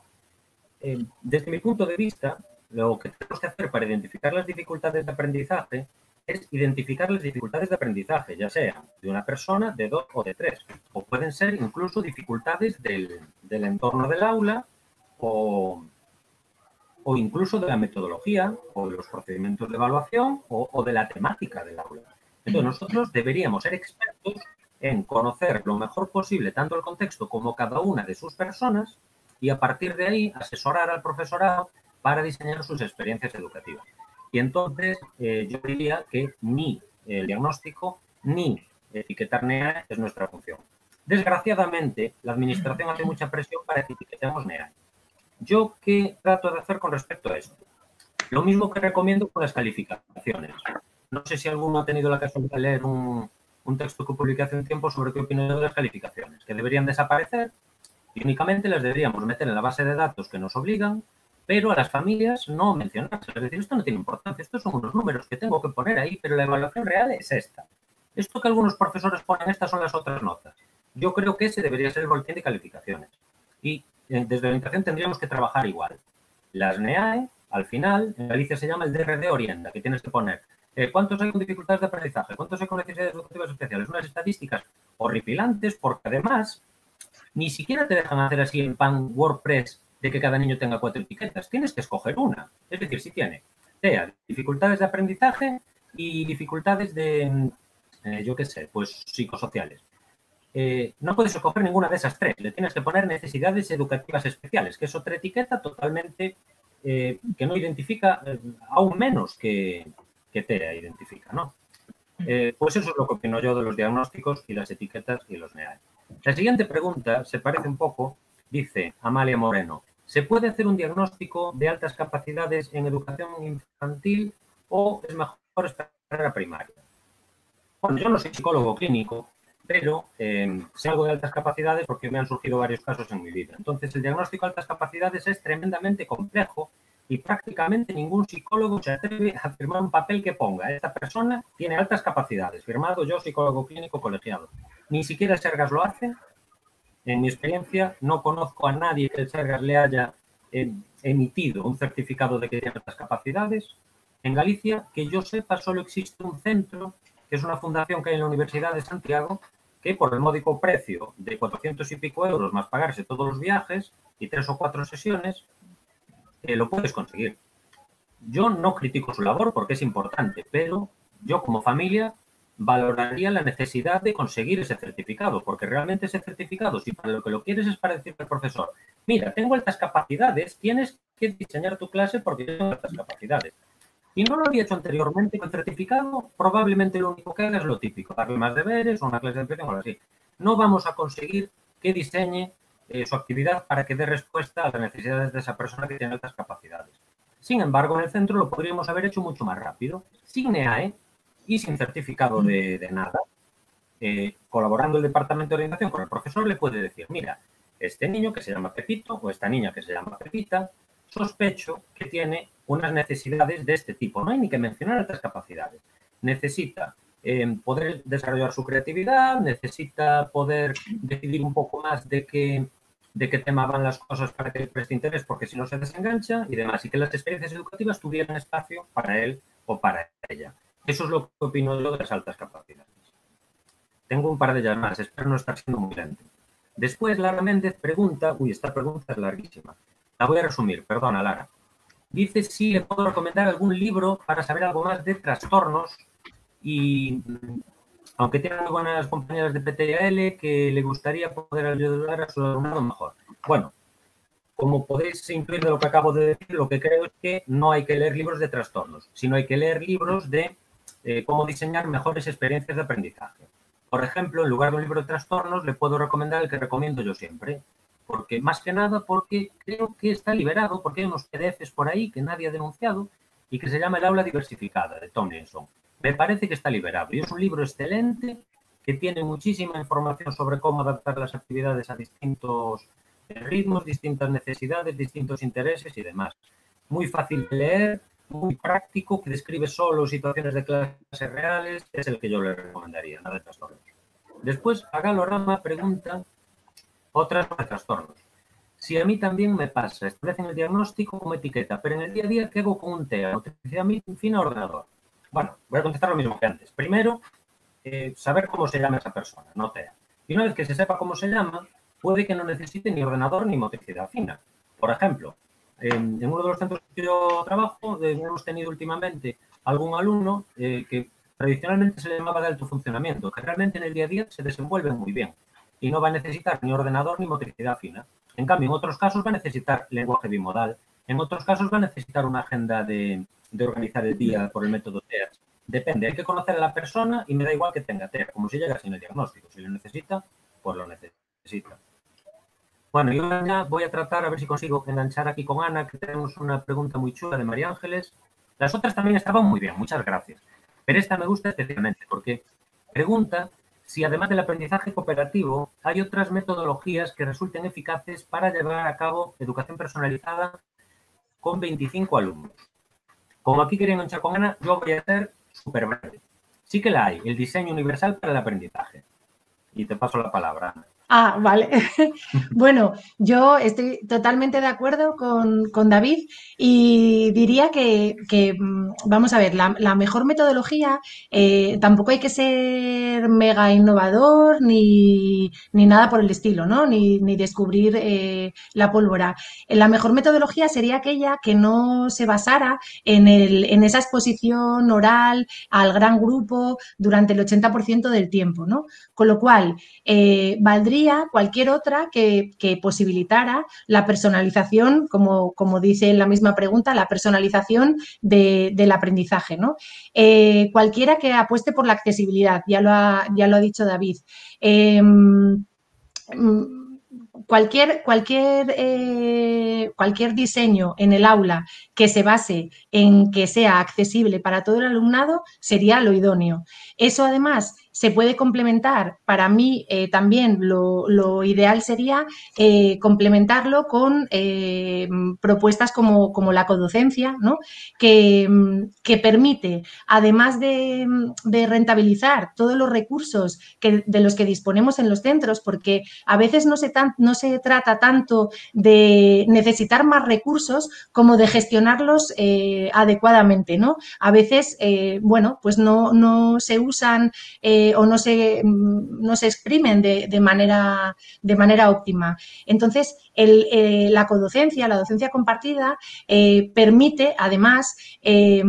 Eh, desde mi punto de vista, lo que tenemos que hacer para identificar las dificultades de aprendizaje es identificar las dificultades de aprendizaje, ya sea de una persona, de dos o de tres. O pueden ser incluso dificultades del, del entorno del aula o, o, incluso de la metodología o de los procedimientos de evaluación o, o de la temática del aula. Entonces nosotros deberíamos ser expertos en conocer lo mejor posible tanto el contexto como cada una de sus personas y a partir de ahí asesorar al profesorado para diseñar sus experiencias educativas. Y entonces eh, yo diría que ni el diagnóstico ni etiquetar NEA es nuestra función. Desgraciadamente, la administración hace mucha presión para que etiquetemos NEA. ¿Yo qué trato de hacer con respecto a esto? Lo mismo que recomiendo con las calificaciones. No sé si alguno ha tenido la casualidad de leer un, un texto que publiqué hace un tiempo sobre qué opino de las calificaciones, que deberían desaparecer y únicamente las deberíamos meter en la base de datos que nos obligan, pero a las familias no mencionarse. Es decir, esto no tiene importancia, estos son unos números que tengo que poner ahí, pero la evaluación real es esta. Esto que algunos profesores ponen, estas son las otras notas. Yo creo que ese debería ser el boletín de calificaciones. Y eh, desde orientación tendríamos que trabajar igual. Las NEAE, al final, en Galicia se llama el DRD Orienta, que tienes que poner eh, ¿Cuántos hay con dificultades de aprendizaje? ¿Cuántos hay con necesidades educativas especiales? Unas estadísticas horripilantes porque además ni siquiera te dejan hacer así en pan WordPress de que cada niño tenga cuatro etiquetas. Tienes que escoger una. Es decir, si tiene TEA, dificultades de aprendizaje y dificultades de, eh, yo qué sé, pues psicosociales. Eh, no puedes escoger ninguna de esas tres. Le tienes que poner necesidades educativas especiales, que es otra etiqueta totalmente que no identifica aún menos que, que TEA identifica, ¿no? Eh, pues eso es lo que opino yo de los diagnósticos y las etiquetas y los NEAE. La siguiente pregunta se parece un poco, dice Amalia Moreno, ¿se puede hacer un diagnóstico de altas capacidades en educación infantil o es mejor esperar a primaria? Bueno, yo no soy psicólogo clínico, pero eh, sé algo de altas capacidades porque me han surgido varios casos en mi vida. Entonces, el diagnóstico de altas capacidades es tremendamente complejo y prácticamente ningún psicólogo se atreve a firmar un papel que ponga esta persona tiene altas capacidades, firmado yo, psicólogo clínico colegiado. Ni siquiera Sergas lo hace. En mi experiencia, no conozco a nadie que el Sergas le haya eh, emitido un certificado de que tiene altas capacidades. En Galicia, que yo sepa, solo existe un centro, que es una fundación que hay en la Universidad de Santiago, que por el módico precio de 400 y pico euros más pagarse todos los viajes y tres o cuatro sesiones, eh, lo puedes conseguir. Yo no critico su labor porque es importante, pero yo como familia valoraría la necesidad de conseguir ese certificado, porque realmente ese certificado, si para lo que lo quieres es para decirle al profesor, mira, tengo altas capacidades, tienes que diseñar tu clase porque tengo altas capacidades. Y no lo había hecho anteriormente con certificado, probablemente lo único que haga es lo típico, darle más deberes una clase de o algo así. No vamos a conseguir que diseñe eh, su actividad para que dé respuesta a las necesidades de esa persona que tiene altas capacidades. Sin embargo, en el centro lo podríamos haber hecho mucho más rápido, sin NEAE y sin certificado de, de nada. Eh, colaborando el departamento de orientación con el profesor, le puede decir, mira, este niño que se llama Pepito o esta niña que se llama Pepita, sospecho que tiene unas necesidades de este tipo. No hay ni que mencionar altas capacidades. Necesita poder desarrollar su creatividad, necesita poder decidir un poco más de qué, de qué tema van las cosas para que le preste interés, porque si no se desengancha y demás, y que las experiencias educativas tuvieran espacio para él o para ella. Eso es lo que opino yo de las altas capacidades. Tengo un par de llamadas, espero no estar siendo muy lento. Después, Lara Méndez pregunta, uy, esta pregunta es larguísima. La voy a resumir, perdona, Lara. Dice si le puedo recomendar algún libro para saber algo más de trastornos y aunque muy buenas compañeras de PTL, que le gustaría poder ayudar a su alumnado mejor. Bueno, como podéis intuir de lo que acabo de decir, lo que creo es que no hay que leer libros de trastornos, sino hay que leer libros de eh, cómo diseñar mejores experiencias de aprendizaje. Por ejemplo, en lugar de un libro de trastornos, le puedo recomendar el que recomiendo yo siempre, porque más que nada porque creo que está liberado, porque hay unos PDFs por ahí que nadie ha denunciado y que se llama El aula diversificada de Tomlinson. Me parece que está liberado y es un libro excelente que tiene muchísima información sobre cómo adaptar las actividades a distintos ritmos, distintas necesidades, distintos intereses y demás. Muy fácil de leer, muy práctico, que describe solo situaciones de clases reales, es el que yo le recomendaría, nada de trastornos. Después, a Galorama pregunta otras de trastornos. Si a mí también me pasa, establecen el diagnóstico como etiqueta, pero en el día a día, ¿qué hago con un TEA? Motricidad fina ordenador. Bueno, voy a contestar lo mismo que antes. Primero, eh, saber cómo se llama esa persona, no TEA. Y una vez que se sepa cómo se llama, puede que no necesite ni ordenador ni motricidad fina. Por ejemplo, en, uno de los centros que yo trabajo, hemos tenido últimamente algún alumno eh, que tradicionalmente se le llamaba de alto funcionamiento, que realmente en el día a día se desenvuelve muy bien y no va a necesitar ni ordenador ni motricidad fina. En cambio, en otros casos va a necesitar lenguaje bimodal, en otros casos va a necesitar una agenda de, organizar el día por el método TEA. Depende, hay que conocer a la persona y me da igual que tenga TEA, como si llega sin el diagnóstico. Si lo necesita, pues lo necesita. Bueno, yo ya voy a tratar a ver si consigo enganchar aquí con Ana, que tenemos una pregunta muy chula de María Ángeles. Las otras también estaban muy bien, muchas gracias. Pero esta me gusta especialmente porque pregunta si además del aprendizaje cooperativo hay otras metodologías que resulten eficaces para llevar a cabo educación personalizada con 25 alumnos. Como aquí quería enganchar con Ana, yo voy a ser súper breve. Sí que la hay, el diseño universal para el aprendizaje. Y te paso la palabra, Ana. Ah, vale. [laughs] bueno, yo estoy totalmente de acuerdo con, David y diría que, mm, vamos a ver, la, mejor metodología, eh, tampoco hay que ser mega innovador ni, nada por el estilo, ¿no? Ni, descubrir eh, la pólvora. La mejor metodología sería aquella que no se basara en, el, en esa exposición oral al gran grupo durante el 80% del tiempo, ¿no? Con lo cual, eh, valdría cualquier otra que, posibilitara la personalización, como, como, dice en la misma pregunta, la personalización del aprendizaje. ¿no? Eh, cualquiera que apueste por la accesibilidad, ya lo ha, ya lo ha dicho David. Em, cualquier, cualquier, eh, cualquier diseño en el aula que se base en que sea accesible para todo el alumnado sería lo idóneo. Eso además se puede complementar. Para mí eh, también lo, ideal sería eh, complementarlo con eh, propuestas como, como, la codocencia, ¿no? que, que permite, además de, rentabilizar todos los recursos que, de los que disponemos en los centros, porque a veces no se, no se trata tanto de necesitar más recursos como de gestionarlos adecuadamente. ¿no? A veces, bueno, pues no, no se usan o no se, no se exprimen de, manera, de manera óptima. Entonces, eh, la codocencia, la docencia compartida, eh, permite además eh,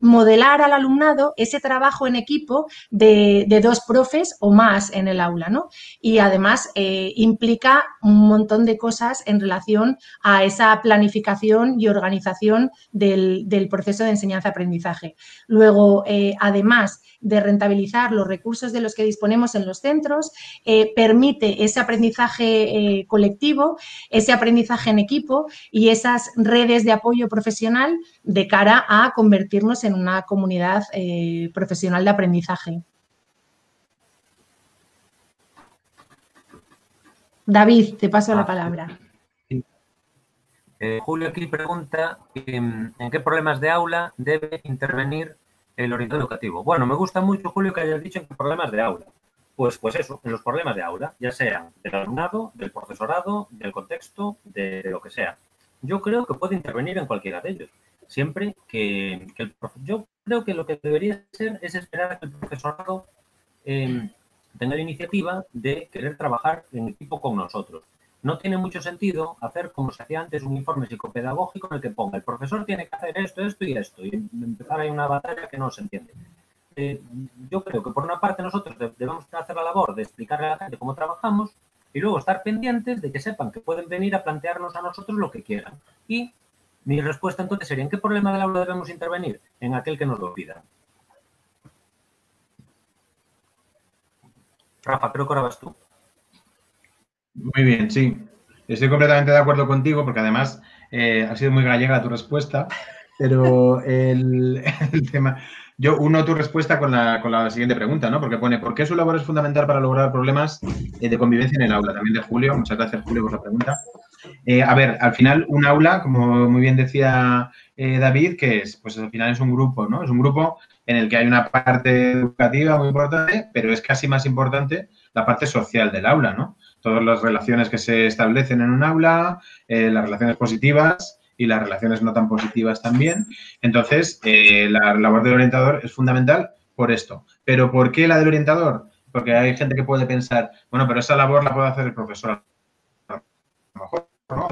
modelar al alumnado ese trabajo en equipo de, dos profes o más en el aula, ¿no? Y además implica un montón de cosas en relación a esa planificación y organización del, del proceso de enseñanza-aprendizaje. Luego, además de rentabilizar los recursos de los que disponemos en los centros, permite ese aprendizaje colectivo ese aprendizaje en equipo y esas redes de apoyo profesional de cara a convertirnos en una comunidad eh, profesional de aprendizaje. David, te paso la ah, palabra. Eh, Julio aquí pregunta em, en qué problemas de aula debe intervenir el orientador educativo. Bueno, me gusta mucho, Julio, que hayas dicho en qué problemas de aula. Pues, pues eso, en los problemas de aula, ya sean del alumnado, del profesorado, del contexto, de, lo que sea. Yo creo que puede intervenir en cualquiera de ellos. Siempre que, el yo creo que lo que debería ser es esperar a que el profesorado em, tenga la iniciativa de querer trabajar en equipo con nosotros. No tiene mucho sentido hacer como se hacía antes un informe psicopedagógico en el que ponga el profesor tiene que hacer esto, esto y esto y empezar ahí una batalla que no se entiende. Eh, yo creo que por una parte nosotros debemos hacer la labor de explicarle a la gente cómo trabajamos Y luego estar pendientes de que sepan que pueden venir a plantearnos a nosotros lo que quieran. Y mi respuesta entonces sería, ¿en qué problema del aula debemos intervenir? En aquel que nos lo pida. Rafa, creo que ahora vas tú. Muy bien, sí. Estoy completamente de acuerdo contigo porque además eh, ha sido muy gallega tu respuesta, [laughs] pero [laughs] el, tema... Yo uno tu respuesta con la, con la, siguiente pregunta, ¿no? Porque pone, ¿por qué su labor es fundamental para lograr problemas eh, de convivencia en el aula? También de Julio. Muchas gracias, Julio, por la pregunta. Eh, a ver, al final un aula, como muy bien decía David, que es, pues al final es un grupo, ¿no? Es un grupo en el que hay una parte educativa muy importante, pero es casi más importante la parte social del aula, ¿no? Todas las relaciones que se establecen en un aula, eh, las relaciones positivas y las relaciones no tan positivas también. Entonces, eh, la labor del orientador es fundamental por esto. ¿Pero por qué la del orientador? Porque hay gente que puede pensar, bueno, pero esa labor la puede hacer el profesor. A lo mejor no.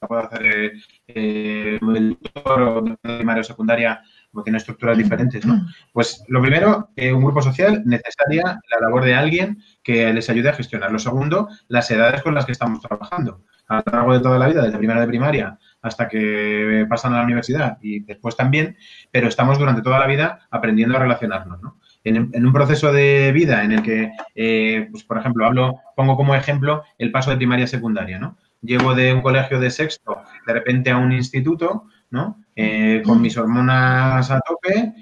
La puede hacer eh, el tutor o primaria o secundaria porque tiene estructuras diferentes, ¿no? Pues lo primero, un grupo social necesaria la labor de alguien que les ayude a gestionar. Lo segundo, las edades con las que estamos trabajando. A lo largo de toda la vida, desde primera de primaria hasta que pasan a la universidad y después también, pero estamos durante toda la vida aprendiendo a relacionarnos, ¿no? En, un proceso de vida en el que, eh, pues, por ejemplo, hablo, pongo como ejemplo el paso de primaria a secundaria, ¿no? Llego de un colegio de sexto de repente a un instituto, ¿no? Eh, con mis hormonas a tope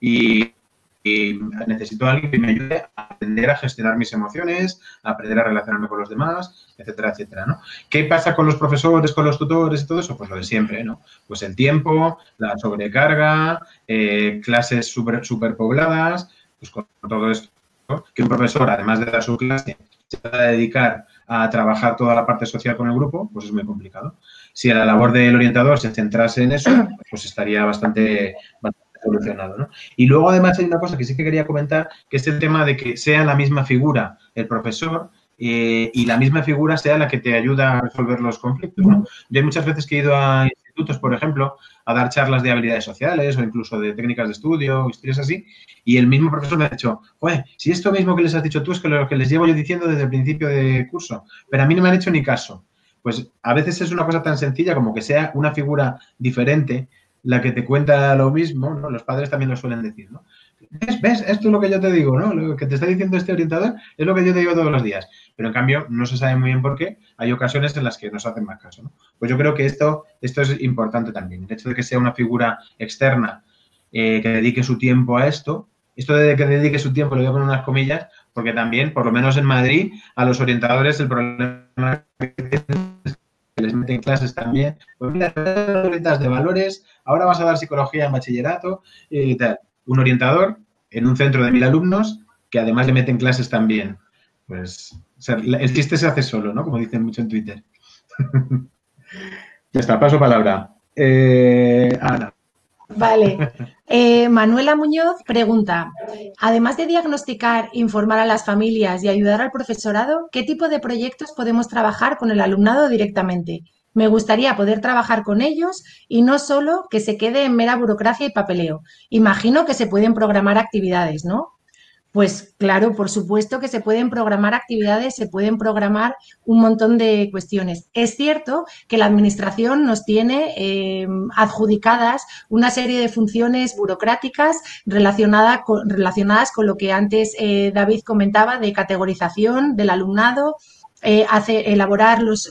y, necesito a alguien que me ayude a aprender a gestionar mis emociones, a aprender a relacionarme con los demás, etcétera, etcétera, ¿no? ¿Qué pasa con los profesores, con los tutores y todo eso? Pues lo de siempre, ¿no? Pues el tiempo, la sobrecarga, eh, clases super pobladas, pues con todo esto, que un profesor, además de dar su clase, se va a dedicar a trabajar toda la parte social con el grupo, pues es muy complicado. Si la labor del orientador se centrase en eso, [clears throat] pues estaría bastante, solucionado. ¿no? Y luego además hay una cosa que sí que quería comentar, que es el tema de que sea la misma figura el profesor eh, y la misma figura sea la que te ayuda a resolver los conflictos. ¿no? Yo hay muchas veces que he ido a institutos, por ejemplo, a dar charlas de habilidades sociales o incluso de técnicas de estudio, historias así, y el mismo profesor me ha dicho, oye, si esto mismo que les has dicho tú es que lo que les llevo yo diciendo desde el principio de curso, pero a mí no me han hecho ni caso. Pues a veces es una cosa tan sencilla como que sea una figura diferente la que te cuenta lo mismo, ¿no? Los padres también lo suelen decir, ¿no? ¿Ves? ¿Ves? Esto es lo que yo te digo, ¿no? Lo que te está diciendo este orientador es lo que yo te digo todos los días. Pero en cambio, no se sabe muy bien por qué. Hay ocasiones en las que nos hacen más caso, ¿no? Pues yo creo que esto, esto es importante también. El hecho de que sea una figura externa eh, que dedique su tiempo a esto, esto de que dedique su tiempo, lo voy a unas comillas, porque también, por lo menos en Madrid, a los orientadores el problema que les meten clases también. Pues mira, de valores, ahora vas a dar psicología en bachillerato y tal. Un orientador en un centro de mil alumnos que además le meten clases también. Pues el chiste se hace solo, ¿no? Como dicen mucho en Twitter. [laughs] ya está, paso palabra. Eh, Ana. Vale. Eh, Manuela Muñoz pregunta, además de diagnosticar, informar a las familias y ayudar al profesorado, ¿qué tipo de proyectos podemos trabajar con el alumnado directamente? Me gustaría poder trabajar con ellos y no solo que se quede en mera burocracia y papeleo. Imagino que se pueden programar actividades, ¿no? Pues claro, por supuesto que se pueden programar actividades, se pueden programar un montón de cuestiones. Es cierto que la Administración nos tiene eh, adjudicadas una serie de funciones burocráticas relacionadas con lo que antes eh, David comentaba de categorización del alumnado, eh, hace, elaborar los,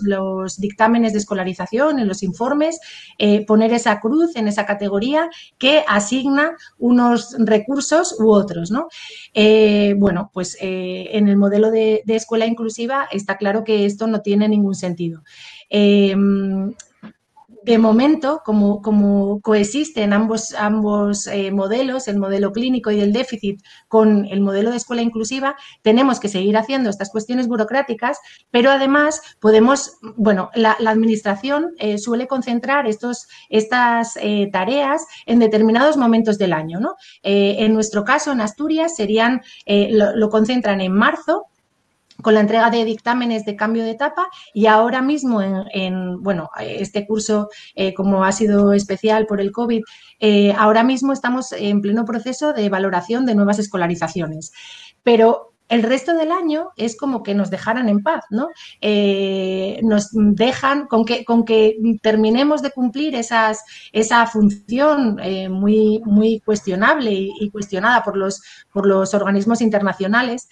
dictámenes de escolarización en los informes, eh, poner esa cruz en esa categoría que asigna unos recursos u otros. ¿no? Eh, bueno, pues en el modelo de, de, escuela inclusiva está claro que esto no tiene ningún sentido de momento, como, como coexisten ambos, ambos eh, modelos, el modelo clínico y el déficit, con el modelo de escuela inclusiva, tenemos que seguir haciendo estas cuestiones burocráticas, pero además podemos, bueno, la, Administración eh, suele concentrar estos, estas eh, tareas en determinados momentos del año. ¿no? en nuestro caso, en Asturias, serían, lo concentran en marzo, con la entrega de dictámenes de cambio de etapa y ahora mismo en, bueno, este curso, eh, como ha sido especial por el COVID, eh, ahora mismo estamos en pleno proceso de valoración de nuevas escolarizaciones. Pero el resto del año es como que nos dejaran en paz, ¿no? Eh, nos dejan con que, con que terminemos de cumplir esas, esa función muy, muy cuestionable y, cuestionada por los, por los organismos internacionales.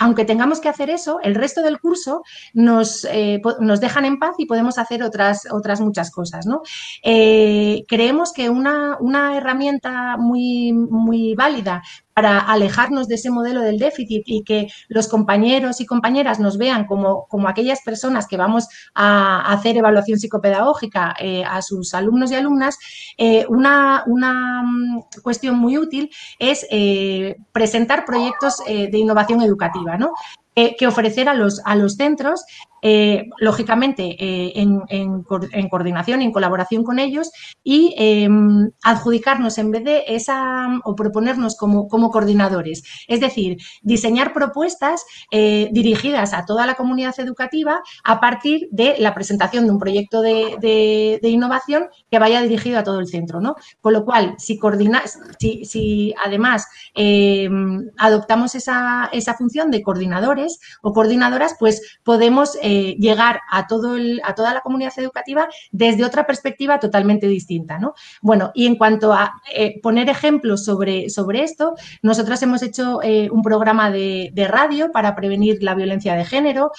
Aunque tengamos que hacer eso, el resto del curso nos, eh, nos dejan en paz y podemos hacer otras, otras muchas cosas. ¿no? Eh, creemos que una, una, herramienta muy, muy válida para alejarnos de ese modelo del déficit y que los compañeros y compañeras nos vean como, como aquellas personas que vamos a hacer evaluación psicopedagógica eh, a sus alumnos y alumnas, eh, una, una, mm, cuestión muy útil es eh, presentar proyectos de innovación educativa, ¿no? Que ofrecer a los, a los centros eh, lógicamente eh, en, coordinación y en colaboración con ellos y em, adjudicarnos en vez de esa o proponernos como, como coordinadores. Es decir, diseñar propuestas eh, dirigidas a toda la comunidad educativa a partir de la presentación de un proyecto de, innovación que vaya dirigido a todo el centro. ¿no? Con lo cual, si, coordina, si, si además em, adoptamos esa, esa función de coordinadores o coordinadoras, pues podemos eh, llegar a, todo a toda la comunidad educativa desde otra perspectiva totalmente distinta. ¿no? Bueno, y en cuanto a eh, poner ejemplos sobre, sobre esto, nosotros hemos hecho eh, un programa de, radio para prevenir la violencia de género,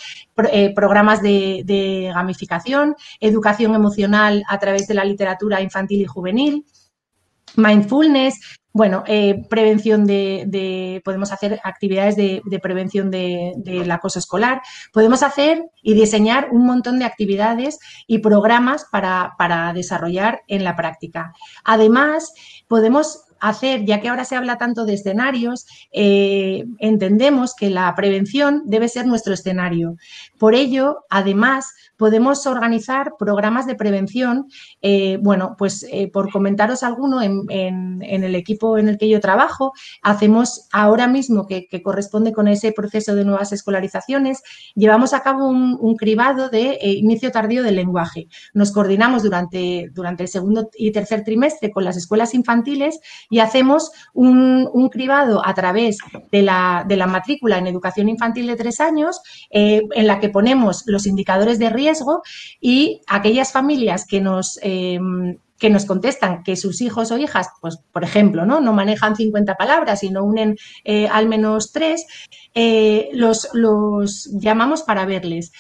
programas de gamificación, educación emocional a través de la literatura infantil y juvenil mindfulness, bueno, eh, prevención de, podemos hacer actividades de, prevención del acoso escolar, podemos hacer y diseñar un montón de actividades y programas para, para desarrollar en la práctica. Además, podemos hacer, ya que ahora se habla tanto de escenarios, eh, entendemos que la prevención debe ser nuestro escenario. Por ello, además, podemos organizar programas de prevención. Eh, bueno, pues eh, por comentaros alguno, en, el equipo en el que yo trabajo, hacemos ahora mismo, que, corresponde con ese proceso de nuevas escolarizaciones, llevamos a cabo un, cribado de inicio tardío del lenguaje. Nos coordinamos durante, durante el segundo y tercer trimestre con las escuelas infantiles y hacemos un, cribado a través de la, matrícula en educación infantil de tres años, eh, en la que ponemos los indicadores de riesgo y aquellas familias que nos... Em, que nos contestan que sus hijos o hijas, pues por ejemplo, no, no manejan 50 palabras y no unen eh, al menos tres, eh, los, los llamamos para verles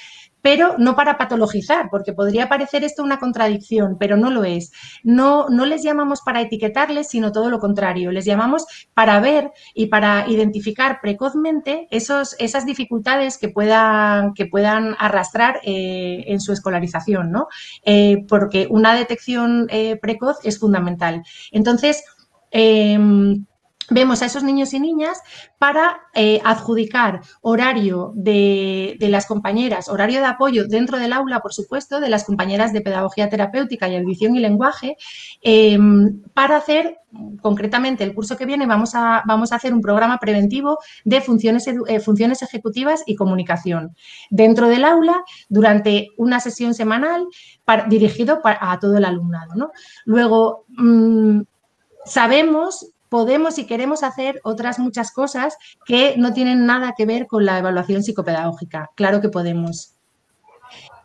pero no para patologizar, porque podría parecer esto una contradicción, pero no lo es. No, no les llamamos para etiquetarles, sino todo lo contrario. Les llamamos para ver y para identificar precozmente esos, esas dificultades que puedan, que puedan arrastrar eh, en su escolarización, ¿no? Eh, porque una detección eh, precoz es fundamental. Entonces, em, vemos a esos niños y niñas para eh, adjudicar horario de, las compañeras, horario de apoyo dentro del aula, por supuesto, de las compañeras de pedagogía terapéutica y audición y lenguaje, em, para hacer, concretamente, el curso que viene vamos a, vamos a hacer un programa preventivo de funciones, eh, funciones ejecutivas y comunicación dentro del aula durante una sesión semanal dirigido a todo el alumnado. Luego, mm, sabemos podemos y queremos hacer otras muchas cosas que no tienen nada que ver con la evaluación psicopedagógica. Claro que podemos.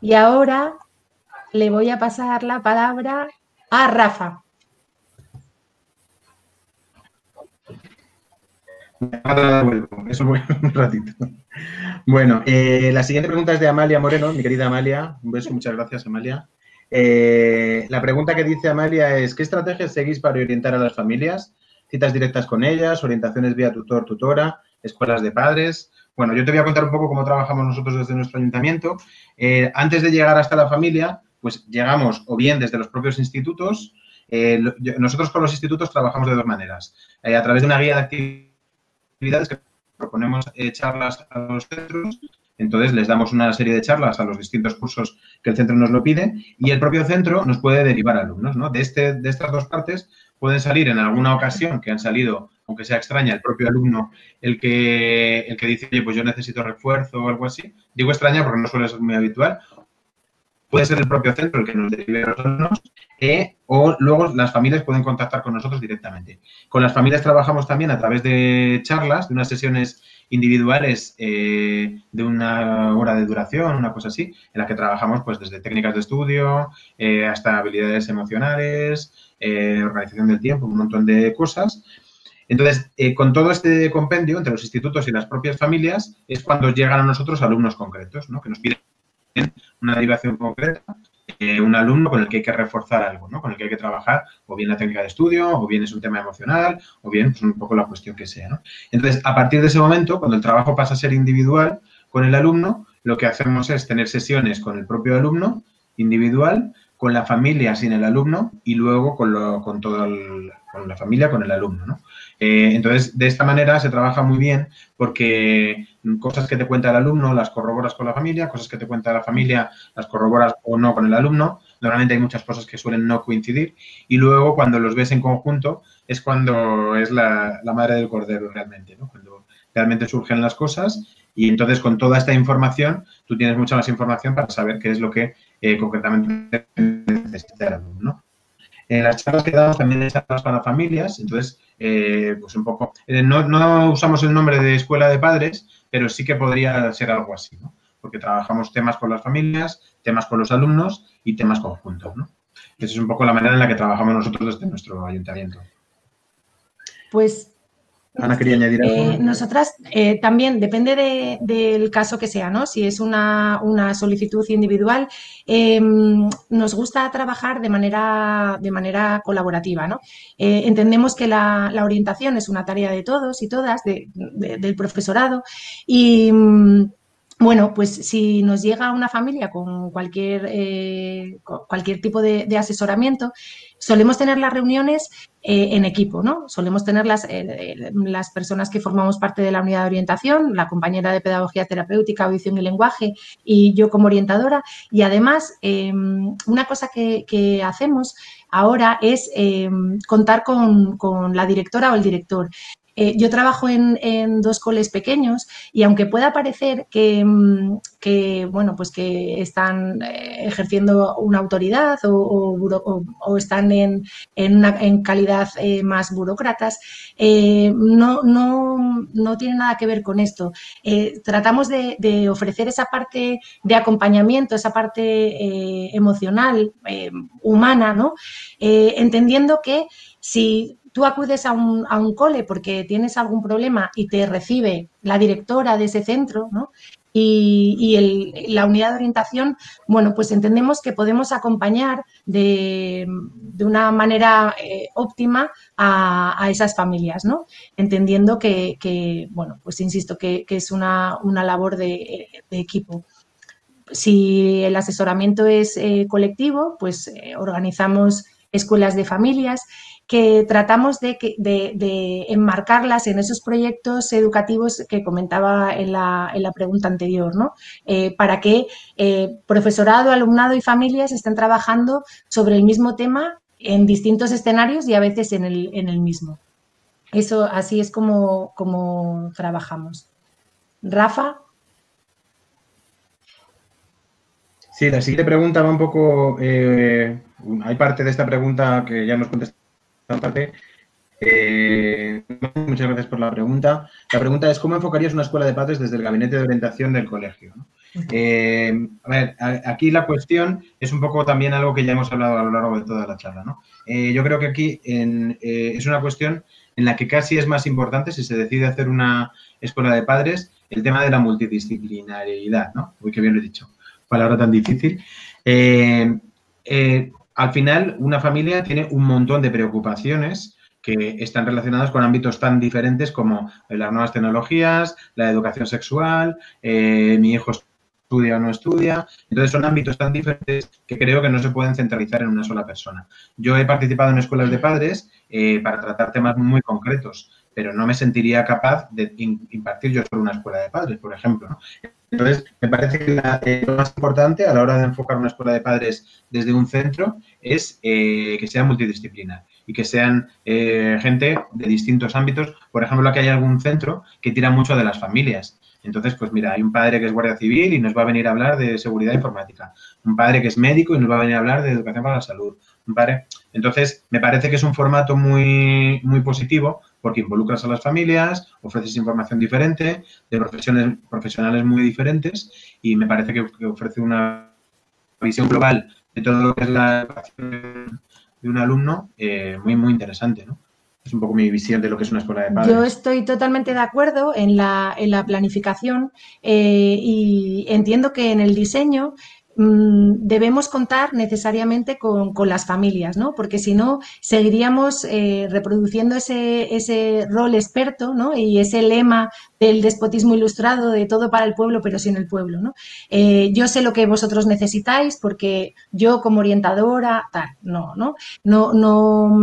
Y ahora le voy a pasar la palabra a Rafa. [laughs] Bueno, eh, la siguiente pregunta es de Amalia Moreno, mi querida Amalia. Un beso, muchas gracias, Amalia. Eh, la pregunta que dice Amalia es, ¿qué estrategias seguís para orientar a las familias citas directas con ellas, orientaciones vía tutor, tutora, escuelas de padres. Bueno, yo te voy a contar un poco cómo trabajamos nosotros desde nuestro ayuntamiento. Eh, antes de llegar hasta la familia, pues llegamos o bien desde los propios institutos. Eh, nosotros con los institutos trabajamos de dos maneras. Eh, a través de una guía de actividades que proponemos charlas a los centros entonces les damos una serie de charlas a los distintos cursos que el centro nos lo pide y el propio centro nos puede derivar alumnos. ¿no? De, este, de estas dos partes pueden salir en alguna ocasión que han salido, aunque sea extraña, el propio alumno, el que, el que dice, oye, pues yo necesito refuerzo o algo así. Digo extraña porque no suele ser muy habitual. puede ser el propio centro el que nos derive los alumnos eh, o luego las familias pueden contactar con nosotros directamente. Con las familias trabajamos también a través de charlas, de unas sesiones individuales eh, de una hora de duración, una cosa así, en la que trabajamos pues desde técnicas de estudio eh, hasta habilidades emocionales, organización del tiempo, un montón de cosas. Entonces, con todo este compendio entre los institutos y las propias familias es cuando llegan a nosotros alumnos concretos, ¿no? que nos piden una derivación concreta, un alumno con el que hay que reforzar algo, ¿no? Con el que hay que trabajar, o bien la técnica de estudio, o bien es un tema emocional, o bien pues, un poco la cuestión que sea, ¿no? Entonces, a partir de ese momento, cuando el trabajo pasa a ser individual con el alumno, lo que hacemos es tener sesiones con el propio alumno, individual, con la familia sin el alumno y luego con, lo, con toda con la familia, con el alumno, ¿no? Eh, entonces, de esta manera se trabaja muy bien porque cosas que te cuenta el alumno las corroboras con la familia, cosas que te cuenta la familia las corroboras o no con el alumno. Normalmente hay muchas cosas que suelen no coincidir y luego cuando los ves en conjunto es cuando es la, madre del cordero realmente. Cuando realmente surgen las cosas y entonces con toda esta información tú tienes mucha más información para saber qué es lo que eh, concretamente necesita el alumno. Las charlas que damos también hay charlas para familias, entonces, eh, pues un poco, eh, no, no, usamos el nombre de escuela de padres, pero sí que podría ser algo así, ¿no? Porque trabajamos temas con las familias, temas con los alumnos y temas conjuntos, ¿no? Esa es un poco la manera en la que trabajamos nosotros desde nuestro ayuntamiento. Pues Ana quería añadir algo. Eh, nosotras eh, también, depende del caso que sea, ¿no? Si es una, solicitud individual, em, nos gusta trabajar de manera, de manera colaborativa, ¿no? Eh, entendemos que la, orientación es una tarea de todos y todas, del profesorado, y mm, bueno, pues si nos llega una familia con cualquier, eh, cualquier tipo de, asesoramiento, solemos tener las reuniones eh, en equipo, ¿no? Solemos tener las, eh, las personas que formamos parte de la unidad de orientación, la compañera de pedagogía terapéutica, audición y lenguaje y yo como orientadora. Y además, em, una cosa que, hacemos ahora es em, contar con, con, la directora o el director. Eh, yo trabajo en, dos coles pequeños y aunque pueda parecer que, mm, bueno, pues que están eh, ejerciendo una autoridad o, están en, en, calidad eh, más burócratas, no, no, no, tiene nada que ver con esto. tratamos de, ofrecer esa parte de acompañamiento, esa parte emocional, humana, ¿no? entendiendo que si tú acudes a un, cole porque tienes algún problema y te recibe la directora de ese centro, ¿no? Y, la unidad de orientación, bueno, pues entendemos que podemos acompañar de, una manera eh, óptima a, esas familias, ¿no? Entendiendo que, bueno, pues insisto, que, es una, labor de, equipo. Si el asesoramiento es eh, colectivo, pues eh, organizamos escuelas de familias que tratamos de, enmarcarlas en esos proyectos educativos que comentaba en la, pregunta anterior, ¿no? Eh, para que eh, profesorado, alumnado y familias estén trabajando sobre el mismo tema en distintos escenarios y a veces en el, mismo. Eso así es como, como trabajamos. Rafa. Sí, la siguiente pregunta va un poco. Eh, hay parte de esta pregunta que ya nos contestó parte. Eh, muchas gracias por la pregunta. La pregunta es, ¿cómo enfocarías una escuela de padres desde el gabinete de orientación del colegio? Eh, a ver, aquí la cuestión es un poco también algo que ya hemos hablado a lo largo de toda la charla. Eh, yo creo que aquí es una cuestión en la que casi es más importante, si se decide hacer una escuela de padres, el tema de la multidisciplinariedad, ¿no? Uy, qué bien lo he dicho. Palabra tan difícil al final una familia tiene un montón de preocupaciones que están relacionadas con ámbitos tan diferentes como las nuevas tecnologías, la educación sexual, eh, mi hijo estudia o no estudia. Entonces son ámbitos tan diferentes que creo que no se pueden centralizar en una sola persona. Yo he participado en escuelas de padres eh, para tratar temas muy concretos, pero no me sentiría capaz de impartir yo solo una escuela de padres, por ejemplo. Entonces, me parece que eh, lo más importante a la hora de enfocar una escuela de padres desde un centro es eh, que sea multidisciplinar y que sean gente de distintos ámbitos. Por ejemplo, que hay algún centro que tira mucho de las familias. Entonces, pues mira, hay un padre que es guardia civil y nos va a venir a hablar de seguridad informática. Un padre que es médico y nos va a venir a hablar de educación para la salud. Entonces, me parece que es un formato muy, muy positivo porque involucras a las familias, ofreces información diferente, de profesiones, profesionales muy diferentes y me parece que, ofrece una visión global de todo lo que es la educación de un alumno eh, muy, muy interesante, ¿no? Es un poco mi visión de lo que es una escuela de padres. Yo estoy totalmente de acuerdo en la, en la planificación eh, y entiendo que en el diseño debemos contar necesariamente con, las familias, ¿no? Porque si no, seguiríamos eh, reproduciendo ese, ese, rol experto, ¿no? Y ese lema del despotismo ilustrado de todo para el pueblo, pero sin el pueblo, ¿no? Eh, yo sé lo que vosotros necesitáis porque yo como orientadora, tal, no, ¿no? No, no,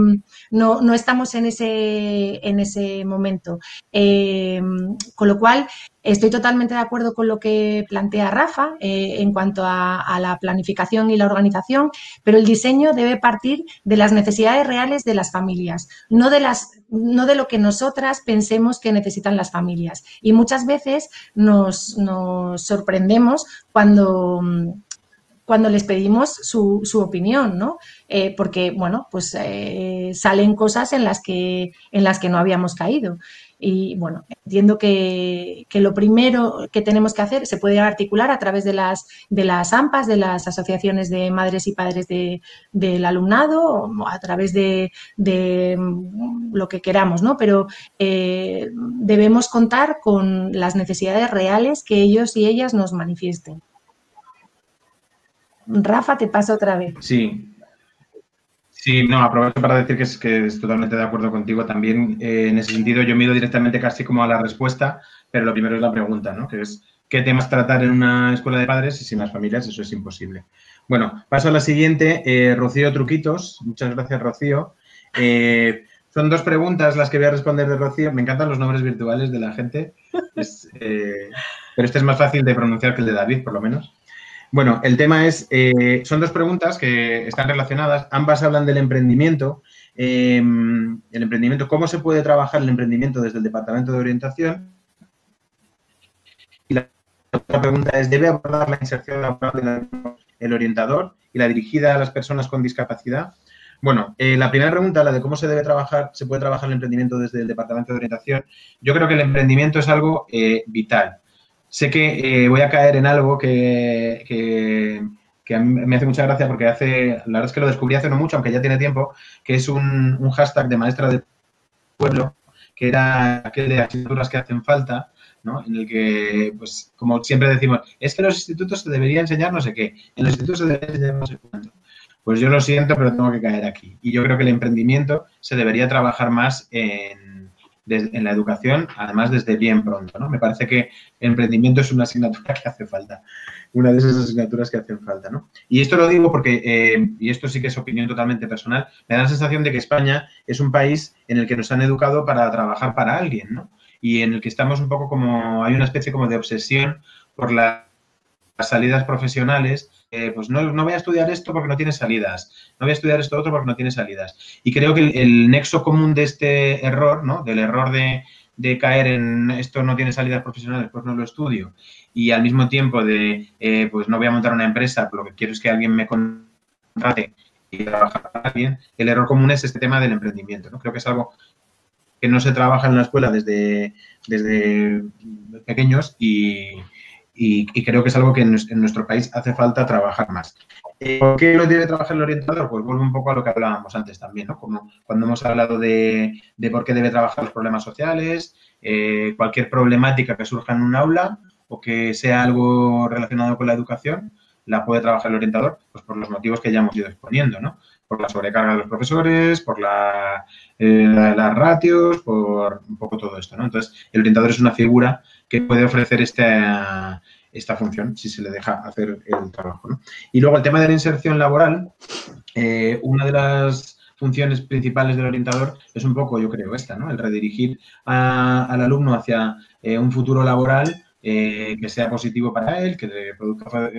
no, no estamos en ese, en ese momento. Eh, con lo cual, Estoy totalmente de acuerdo con lo que plantea Rafa eh, en cuanto a, la planificación y la organización, pero el diseño debe partir de las necesidades reales de las familias, no de, las, no de lo que nosotras pensemos que necesitan las familias. Y muchas veces nos, sorprendemos cuando cuando les pedimos su, opinión, ¿no? Eh, porque, bueno, pues eh, salen cosas en las, que, en las que no habíamos caído. Y bueno, entiendo que, lo primero que tenemos que hacer se puede articular a través de las, de las AMPAs, de las asociaciones de madres y padres del alumnado, o a través de, mm, lo que queramos, ¿no? Pero eh, debemos contar con las necesidades reales que ellos y ellas nos manifiesten. Rafa, te paso otra vez. Sí, Sí, no, aprovecho para decir que es, que es totalmente de acuerdo contigo. También eh, en ese sentido yo mido directamente casi como a la respuesta, pero lo primero es la pregunta, ¿no? Que es qué temas tratar en una escuela de padres y sin las familias eso es imposible. Bueno, paso a la siguiente. Eh, Rocío Truquitos. Muchas gracias, Rocío. Eh, son dos preguntas las que voy a responder de Rocío. Me encantan los nombres virtuales de la gente, pero este es más fácil de pronunciar que el de David, por lo menos. Bueno, el tema es, eh, son dos preguntas que están relacionadas, ambas hablan del emprendimiento. Em, el emprendimiento, ¿cómo se puede trabajar el emprendimiento desde el Departamento de Orientación? Y la otra pregunta es, ¿debe abordar la inserción laboral del orientador y la dirigida a las personas con discapacidad? Bueno, eh, la primera pregunta, la de cómo se debe trabajar, se puede trabajar el emprendimiento desde el Departamento de Orientación. Yo creo que el emprendimiento es algo eh, vital sé que eh, voy a caer en algo que, mí me hace mucha gracia porque hace, la verdad es que lo descubrí hace no mucho, aunque ya tiene tiempo, que es un, hashtag de maestra del pueblo, que era aquel de asignaturas que hacen falta, ¿no? En el que, pues, como siempre decimos, es que los institutos se debería enseñar no sé qué, en los institutos se debería enseñar no sé cuánto. Pues yo lo siento, pero tengo que caer aquí. Y yo creo que el emprendimiento se debería trabajar más en en la educación, además desde bien pronto. ¿no? Me parece que el emprendimiento es una asignatura que hace falta, una de esas asignaturas que hacen falta. ¿no? Y esto lo digo porque, eh, y esto sí que es opinión totalmente personal, me da la sensación de que España es un país en el que nos han educado para trabajar para alguien, ¿no? Y en el que estamos un poco como, hay una especie como de obsesión por las salidas profesionales pues no, voy a estudiar esto porque no tiene salidas, no voy a estudiar esto otro porque no tiene salidas. Y creo que el, nexo común de este error, ¿no? Del error de, caer en esto no tiene salidas profesionales, pues no lo estudio. Y al mismo tiempo de, eh, pues no voy a montar una empresa, lo que quiero es que alguien me contrate y trabajar para alguien, el error común es este tema del emprendimiento, ¿no? Creo que es algo que no se trabaja en la escuela desde, desde pequeños y, y, creo que es algo que en, nuestro país hace falta trabajar más. Eh, ¿Por qué lo debe trabajar el orientador? Pues vuelve un poco a lo que hablábamos antes también, ¿no? Como cuando hemos hablado de, por qué debe trabajar los problemas sociales, eh, cualquier problemática que surja en un aula o que sea algo relacionado con la educación, la puede trabajar el orientador, pues por los motivos que ya hemos ido exponiendo, ¿no? Por la sobrecarga de los profesores, por la, eh, las ratios, por un poco todo esto, ¿no? Entonces, el orientador es una figura que puede ofrecer esta, esta función si se le deja hacer el trabajo. Y luego el tema de la inserción laboral, eh, una de las funciones principales del orientador es un poco, yo creo, esta, ¿no? El redirigir al alumno hacia eh, un futuro laboral eh, que sea positivo para él, que le produzca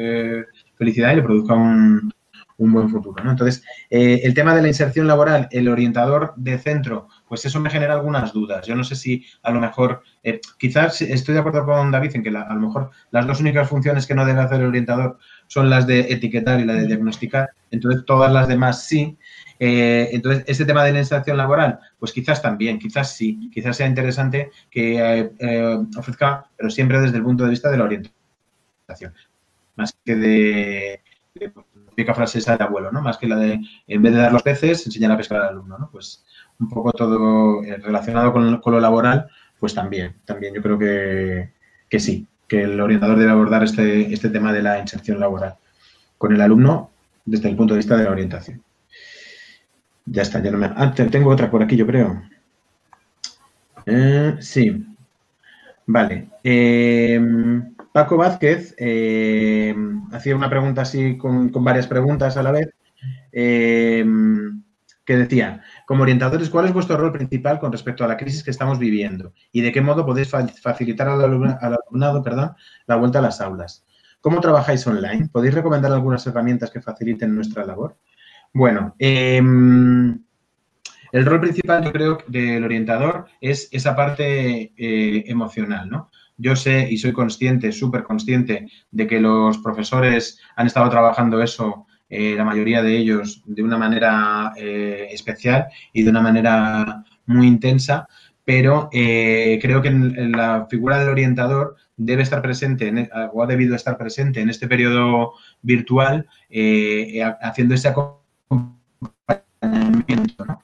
felicidad y le produzca un, buen futuro. Entonces, el tema de la inserción laboral, el orientador de centro pues eso me genera algunas dudas. Yo no sé si a lo mejor, eh, quizás estoy de acuerdo con David en que a lo mejor las dos únicas funciones que no debe hacer el orientador son las de etiquetar y la de diagnosticar, entonces todas las demás sí. Eh, entonces, este tema de la inserción laboral, pues quizás también, quizás sí, quizás sea interesante que eh, ofrezca, pero siempre desde el punto de vista de la orientación, más que de, de típica frase esa de abuelo, ¿no? Más que la de, en vez de dar los peces, enseñar a pescar al alumno, ¿no? Pues un poco todo eh, relacionado con, lo laboral, pues también, también yo creo que, sí, que el orientador debe abordar este, este tema de la inserción laboral con el alumno desde el punto de vista de la orientación. Ya está, ya no me... Ah, tengo otra por aquí, yo creo. Eh, sí. Vale. Eh, Paco Vázquez hacía una pregunta así con, varias preguntas a la vez, que decía, como orientadores, ¿cuál es vuestro rol principal con respecto a la crisis que estamos viviendo? ¿Y de qué modo podéis facilitar al alumnado, perdón, la vuelta a las aulas? ¿Cómo trabajáis online? ¿Podéis recomendar algunas herramientas que faciliten nuestra labor? Bueno, em, el rol principal, yo creo, del orientador es esa parte eh, emocional, ¿no? Yo sé y soy consciente, súper consciente, de que los profesores han estado trabajando eso, eh, la mayoría de ellos, de una manera eh, especial y de una manera muy intensa, pero eh, creo que en, la figura del orientador debe estar presente e, o ha debido estar presente en este periodo virtual haciendo ese acompañamiento, ¿no?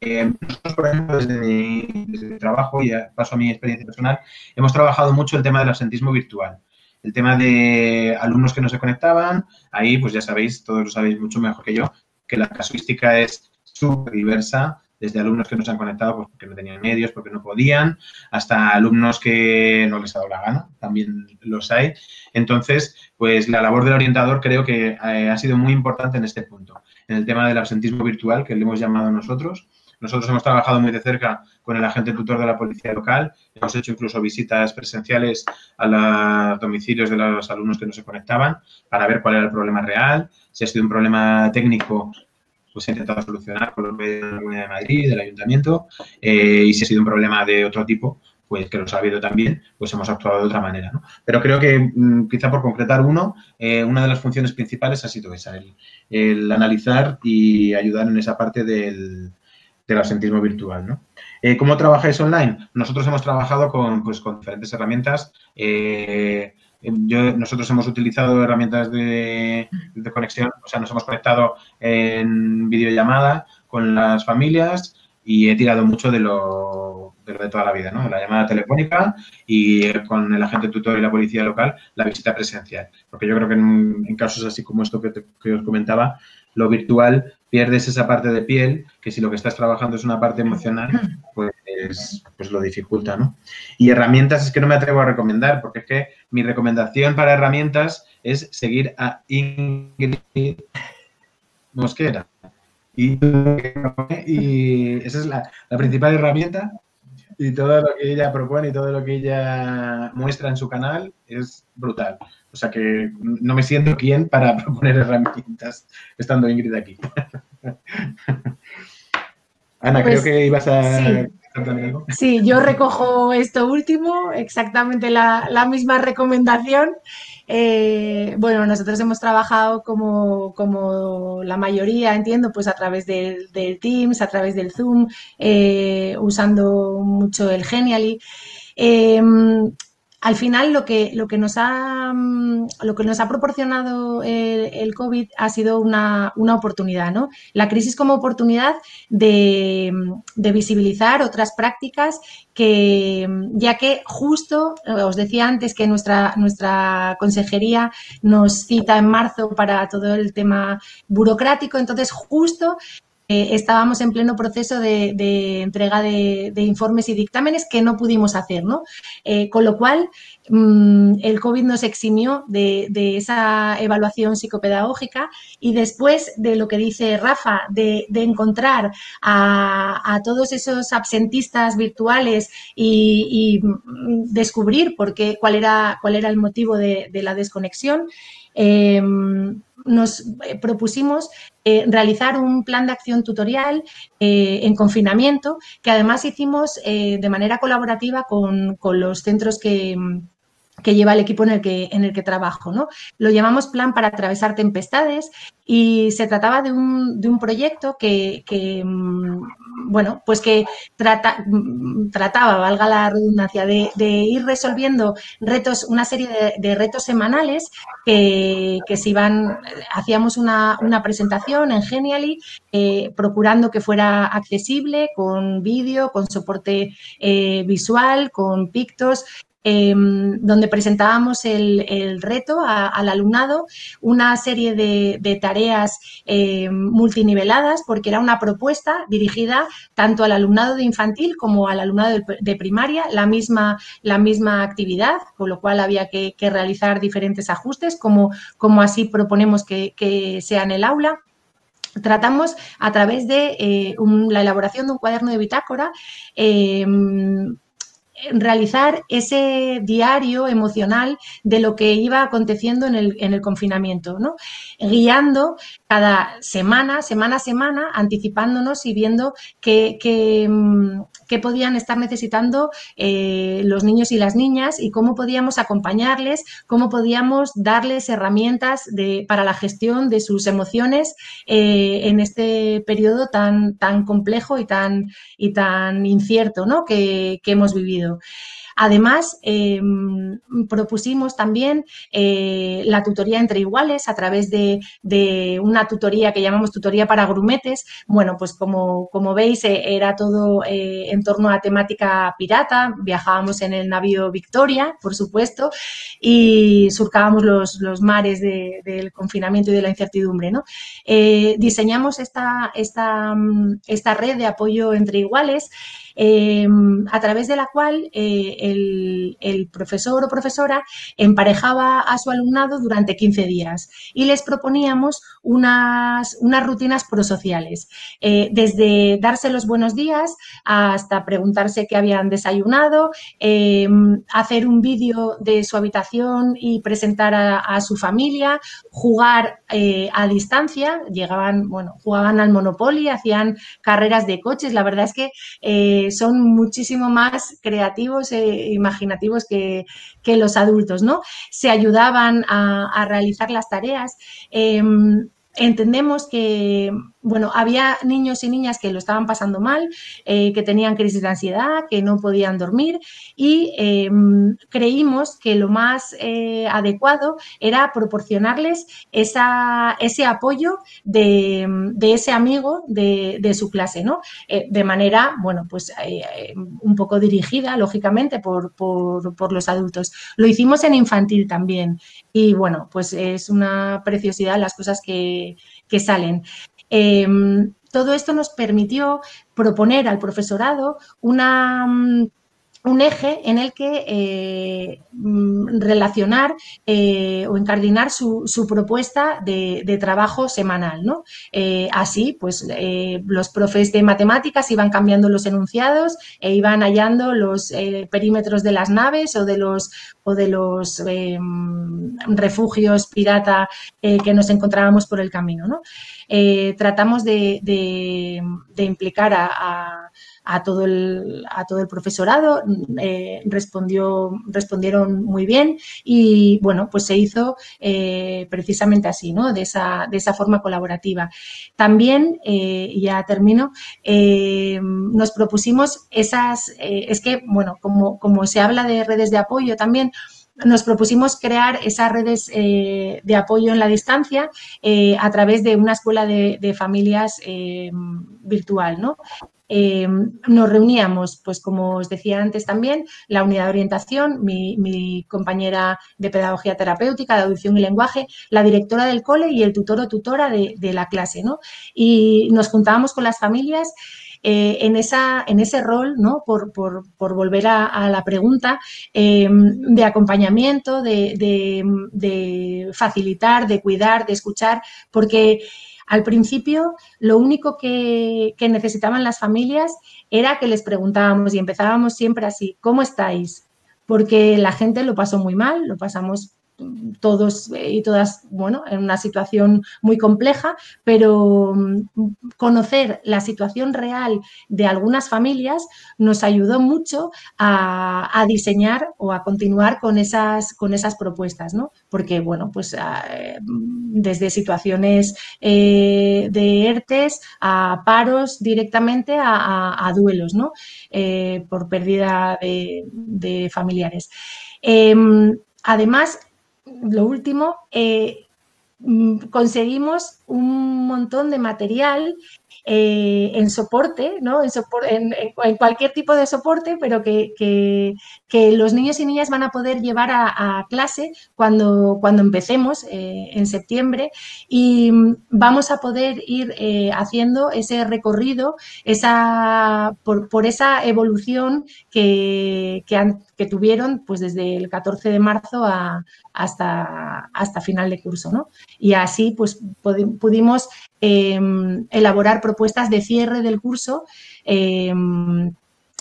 Nosotros, por ejemplo, desde mi, trabajo y paso a mi experiencia personal, hemos trabajado mucho el tema del absentismo virtual. El tema de alumnos que no se conectaban, ahí pues ya sabéis, todos lo sabéis mucho mejor que yo, que la casuística es súper diversa, desde alumnos que no se han conectado pues, porque no tenían medios, porque no podían, hasta alumnos que no les ha dado la gana, también los hay. Entonces, pues la labor del orientador creo que eh, ha sido muy importante en este punto, en el tema del absentismo virtual, que le hemos llamado nosotros, nosotros hemos trabajado muy de cerca con el agente tutor de la policía local, hemos hecho incluso visitas presenciales a los domicilios de los alumnos que no se conectaban para ver cuál era el problema real, si ha sido un problema técnico pues ha intentado solucionar con los medios de la Comunidad de Madrid, del Ayuntamiento, eh, y si ha sido un problema de otro tipo, pues que lo ha habido también, pues hemos actuado de otra manera. Pero creo que mm, quizá por concretar uno, eh, una de las funciones principales ha sido esa, el analizar y ayudar en esa parte del, del absentismo virtual. ¿no? Eh, ¿Cómo trabajáis online? Nosotros hemos trabajado con, pues, con diferentes herramientas. Eh, nosotros hemos utilizado herramientas de, conexión, o sea, nos hemos conectado en videollamada con las familias y he tirado mucho de lo de, toda la vida, ¿no? La llamada telefónica y con el agente tutor y la policía local la visita presencial. Porque yo creo que en, casos así como esto que, que os comentaba, lo virtual pierdes esa parte de piel, que si lo que estás trabajando es una parte emocional, pues, pues lo dificulta, ¿no? Y herramientas es que no me atrevo a recomendar, porque es que mi recomendación para herramientas es seguir a Ingrid Mosquera. Y, esa es la, la principal herramienta y todo lo que ella propone y todo lo que ella muestra en su canal es brutal. O sea que no me siento quién para [laughs] proponer herramientas estando Ingrid aquí. [laughs] Ana, creo pues que ibas a... Sí. Sí, yo recojo esto último, exactamente la, misma recomendación. Eh, bueno, nosotros hemos trabajado como, como, la mayoría, entiendo, pues a través del, Teams, a través del Zoom, eh, usando mucho el Genially. Eh, al final lo que, lo que, nos, ha, mm, lo que nos ha proporcionado el, COVID ha sido una, oportunidad, ¿no? La crisis como oportunidad de, visibilizar otras prácticas que, ya que justo, os decía antes que nuestra, nuestra consejería nos cita en marzo para todo el tema burocrático, entonces justo eh, estábamos en pleno proceso de, entrega de, informes y dictámenes que no pudimos hacer, ¿no? Eh, con lo cual, mm, el COVID nos eximió de, esa evaluación psicopedagógica y después de lo que dice Rafa, de, encontrar a, todos esos absentistas virtuales y, mm, descubrir por qué, cuál, era, cuál era el motivo de, la desconexión, eh, nos propusimos eh, realizar un plan de acción tutorial eh, en confinamiento, que además hicimos de manera colaborativa con, con los centros que que lleva el equipo en el que, en el que trabajo. ¿no? Lo llamamos Plan para atravesar tempestades y se trataba de un, de un proyecto que, mm, bueno, pues que trata, mm, trataba, valga la redundancia, de, ir resolviendo retos, una serie de, retos semanales que, que, se iban, hacíamos una, una presentación en Genially, eh, procurando que fuera accesible, con vídeo, con soporte eh, visual, con pictos, Em, donde presentábamos el, reto al alumnado, una serie de, tareas em, multiniveladas, porque era una propuesta dirigida tanto al alumnado de infantil como al alumnado de, primaria, la misma, la misma actividad, con lo cual había que, realizar diferentes ajustes, como, como así proponemos que, sea en el aula. Tratamos a través de eh, la elaboración de un cuaderno de bitácora em, realizar ese diario emocional de lo que iba aconteciendo en el, en el confinamiento, ¿no? guiando cada semana, semana a semana, anticipándonos y viendo qué, qué, mm, podían estar necesitando eh, los niños y las niñas y cómo podíamos acompañarles, cómo podíamos darles herramientas de, para la gestión de sus emociones eh, en este periodo tan, tan complejo y tan, y tan incierto ¿no? que, que hemos vivido. Además, em, propusimos también eh, la tutoría entre iguales a través de, una tutoría que llamamos tutoría para grumetes. Bueno, pues como, veis, eh, era todo eh, en torno a temática pirata. Viajábamos en el navío Victoria, por supuesto, y surcábamos los, mares del confinamiento y de la incertidumbre. ¿no? diseñamos esta, esta red de apoyo entre iguales. Em, a través de la cual eh, el, profesor o profesora emparejaba a su alumnado durante 15 días y les proponíamos unas, unas rutinas prosociales, eh, desde darse los buenos días hasta preguntarse qué habían desayunado, em, hacer un vídeo de su habitación y presentar a, su familia, jugar eh, a distancia, llegaban, bueno, jugaban al Monopoly, hacían carreras de coches, la verdad es que son muchísimo más creativos e imaginativos que, los adultos, ¿no? Se ayudaban a, realizar las tareas. Em, entendemos que bueno, había niños y niñas que lo estaban pasando mal, eh, que tenían crisis de ansiedad, que no podían dormir y em, creímos que lo más eh, adecuado era proporcionarles esa, ese apoyo de, ese amigo de, su clase, ¿no? Eh, de manera, bueno, pues un poco dirigida, lógicamente, por, por, los adultos. Lo hicimos en infantil también y, bueno, pues es una preciosidad las cosas que, que salen. Em, todo esto nos permitió proponer al profesorado una mm, un eje en el que eh, mm, relacionar eh, o encardinar su, propuesta de, trabajo semanal. ¿no? Eh, así, pues los profes de matemáticas iban cambiando los enunciados e iban hallando los perímetros de las naves o de los, o de los refugios pirata que nos encontrábamos por el camino. ¿no? tratamos de, implicar a todo el, a todo el profesorado, eh, respondió, respondieron muy bien y bueno, pues se hizo eh, precisamente así, ¿no? De esa, de esa forma colaborativa. También, eh, ya termino, nos propusimos esas, es que, bueno, como, como se habla de redes de apoyo también, nos propusimos crear esas redes de apoyo en la distancia a través de una escuela de, de familias virtual, ¿no? Eh, nos reuníamos, pues como os decía antes también, la unidad de orientación, mi, compañera de pedagogía terapéutica, de audición y lenguaje, la directora del cole y el tutor o tutora de, la clase, ¿no? Y nos juntábamos con las familias eh, en, esa, en ese rol, ¿no? Por, volver a, la pregunta, eh, de acompañamiento, de facilitar, de cuidar, de escuchar, porque al principio, lo único que, necesitaban las familias era que les preguntábamos y empezábamos siempre así, ¿cómo estáis? Porque la gente lo pasó muy mal, lo pasamos todos y todas, bueno, en una situación muy compleja, pero mm, conocer la situación real de algunas familias nos ayudó mucho a, diseñar o a continuar con esas, con esas propuestas, ¿no? Porque, bueno, pues eh, desde situaciones eh, de ERTES a paros directamente a, duelos, ¿no? Eh, por pérdida de, familiares. Em, además, lo último, eh, mm, conseguimos un montón de material eh, en soporte, ¿no? En, en, cualquier tipo de soporte, pero que, los niños y niñas van a poder llevar a, clase cuando, cuando empecemos eh, en septiembre y mm, vamos a poder ir haciendo ese recorrido esa, por, esa evolución que, que, tuvieron pues desde el 14 de marzo hasta, hasta final de curso. ¿no? Y así pues pudimos Em, elaborar propuestas de cierre del curso. Em,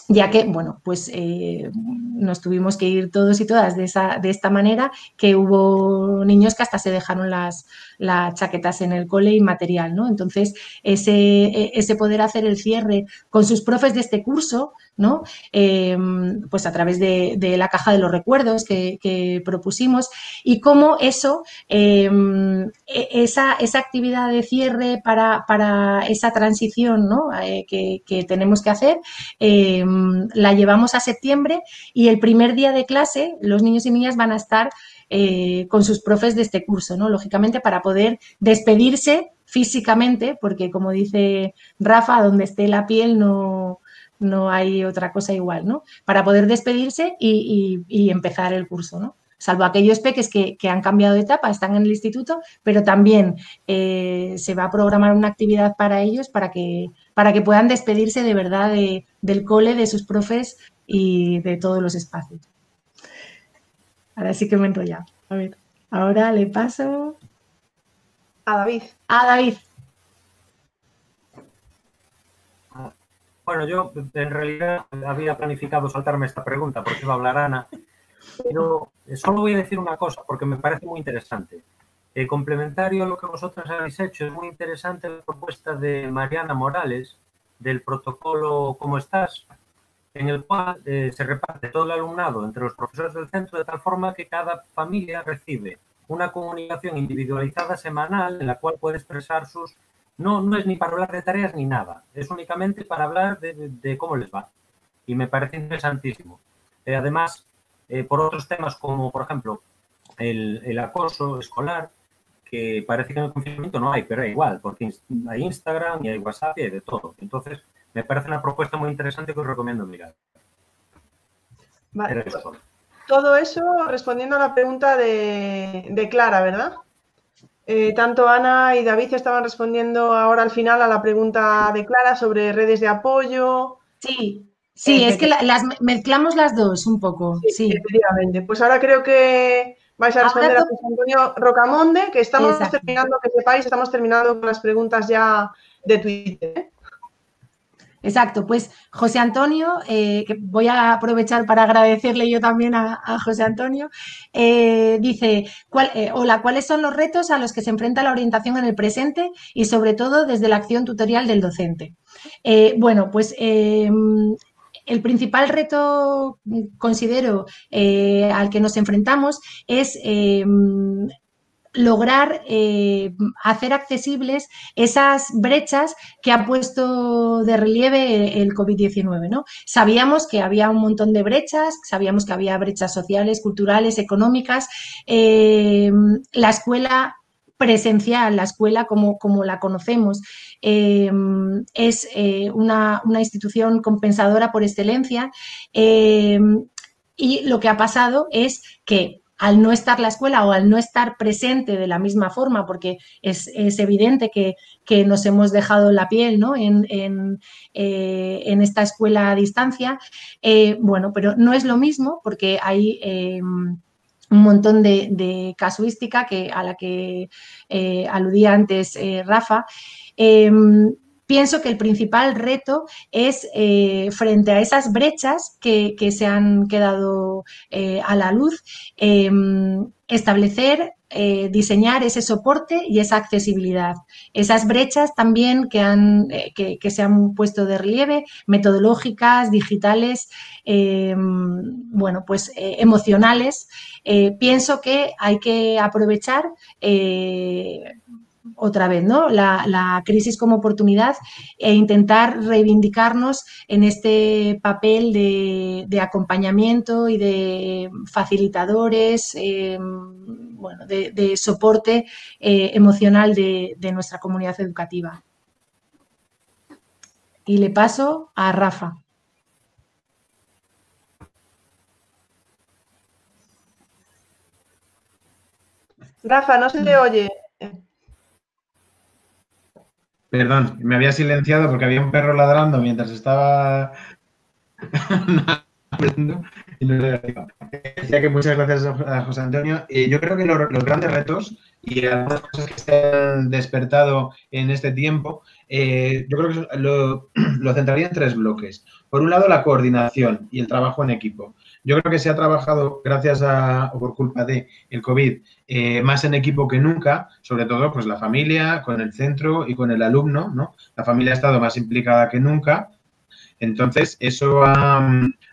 ya que, bueno, pues eh, nos tuvimos que ir todos y todas de, esa, de esta manera, que hubo niños que hasta se dejaron las, las chaquetas en el cole y material, ¿no? Entonces, ese, e, ese poder hacer el cierre con sus profes de este curso, ¿no? Em, pues a través de, la caja de los recuerdos que, propusimos y cómo eso, em, e, esa, esa, actividad de cierre para, para esa transición ¿no? Eh, que, tenemos que hacer, em, la llevamos a septiembre y el primer día de clase los niños y niñas van a estar eh, con sus profes de este curso, ¿no? Lógicamente para poder despedirse físicamente, porque como dice Rafa, donde esté la piel no, no hay otra cosa igual, ¿no? Para poder despedirse y, empezar el curso, ¿no? Salvo aquellos peques que, han cambiado de etapa, están en el instituto, pero también eh, se va a programar una actividad para ellos para que, para que puedan despedirse de verdad del cole, de sus profes y de todos los espacios. Ahora sí que me he enrollado. A ver, ahora le paso a David. A David. Bueno, yo en realidad había planificado saltarme esta pregunta porque iba a hablar Ana, pero solo voy a decir una cosa porque me parece muy interesante. Eh, complementario a lo que vosotras habéis hecho, es muy interesante la propuesta de Mariana Morales del protocolo ¿Cómo estás? en el cual eh, se reparte todo el alumnado entre los profesores del centro de tal forma que cada familia recibe una comunicación individualizada semanal en la cual puede expresar sus no, no es ni para hablar de tareas ni nada, es únicamente para hablar de, cómo les va. Y me parece interesantísimo. Eh, además, eh, por otros temas como, por ejemplo, el, acoso escolar, que parece que en el confinamiento no hay, pero es igual, porque hay Instagram y hay WhatsApp y hay de todo. Entonces, me parece una propuesta muy interesante que os recomiendo mirar. Vale. Todo eso respondiendo a la pregunta de Clara, ¿verdad? Eh, tanto Ana y David estaban respondiendo ahora al final a la pregunta de Clara sobre redes de apoyo. Sí, sí, es que las mezclamos las dos un poco. Sí, efectivamente. Pues ahora creo que vais a responder a José Antonio Rocamonde, que estamos terminando, que sepáis, estamos terminando con las preguntas ya de Twitter. ¿Eh? Exacto, pues José Antonio, eh, que voy a aprovechar para agradecerle yo también a, José Antonio, eh, dice, eh, hola, ¿cuáles son los retos a los que se enfrenta la orientación en el presente y sobre todo desde la acción tutorial del docente? bueno, pues el principal reto, considero, al que nos enfrentamos es lograr eh, hacer accesibles esas brechas que ha puesto de relieve el COVID-19. ¿no? Sabíamos que había un montón de brechas, sabíamos que había brechas sociales, culturales, económicas. Eh, la escuela presencial, la escuela como, como la conocemos, eh, es una, una, institución compensadora por excelencia. y lo que ha pasado es que al no estar la escuela o al no estar presente de la misma forma, porque es, evidente que, nos hemos dejado la piel ¿no? en, en, eh, esta escuela a distancia, eh, bueno, pero no es lo mismo porque hay em, un montón de, casuística que, a la que eh, aludía antes Rafa. Pienso que el principal reto es eh, frente a esas brechas que, se han quedado eh, a la luz, em, establecer eh, diseñar ese soporte y esa accesibilidad. Esas brechas también que, han, que, se han puesto de relieve, metodológicas, digitales, em, bueno, pues emocionales, pienso que hay que aprovechar otra vez, ¿no? La, crisis como oportunidad e intentar reivindicarnos en este papel de, acompañamiento y de facilitadores, eh, bueno, de, soporte eh, emocional de, nuestra comunidad educativa. Y le paso a Rafa. Rafa, no se te oye. Perdón, me había silenciado porque había un perro ladrando mientras estaba y no Decía que muchas gracias a José Antonio. y yo creo que los, grandes retos y algunas cosas que se han despertado en este tiempo, eh, yo creo que lo, [clears throat] lo centraría en tres bloques. Por un lado, la coordinación y el trabajo en equipo. Yo creo que se ha trabajado, gracias a, o por culpa de el COVID, eh, más en equipo que nunca, sobre todo pues la familia, con el centro y con el alumno, ¿no? La familia ha estado más implicada que nunca. Entonces, eso ha,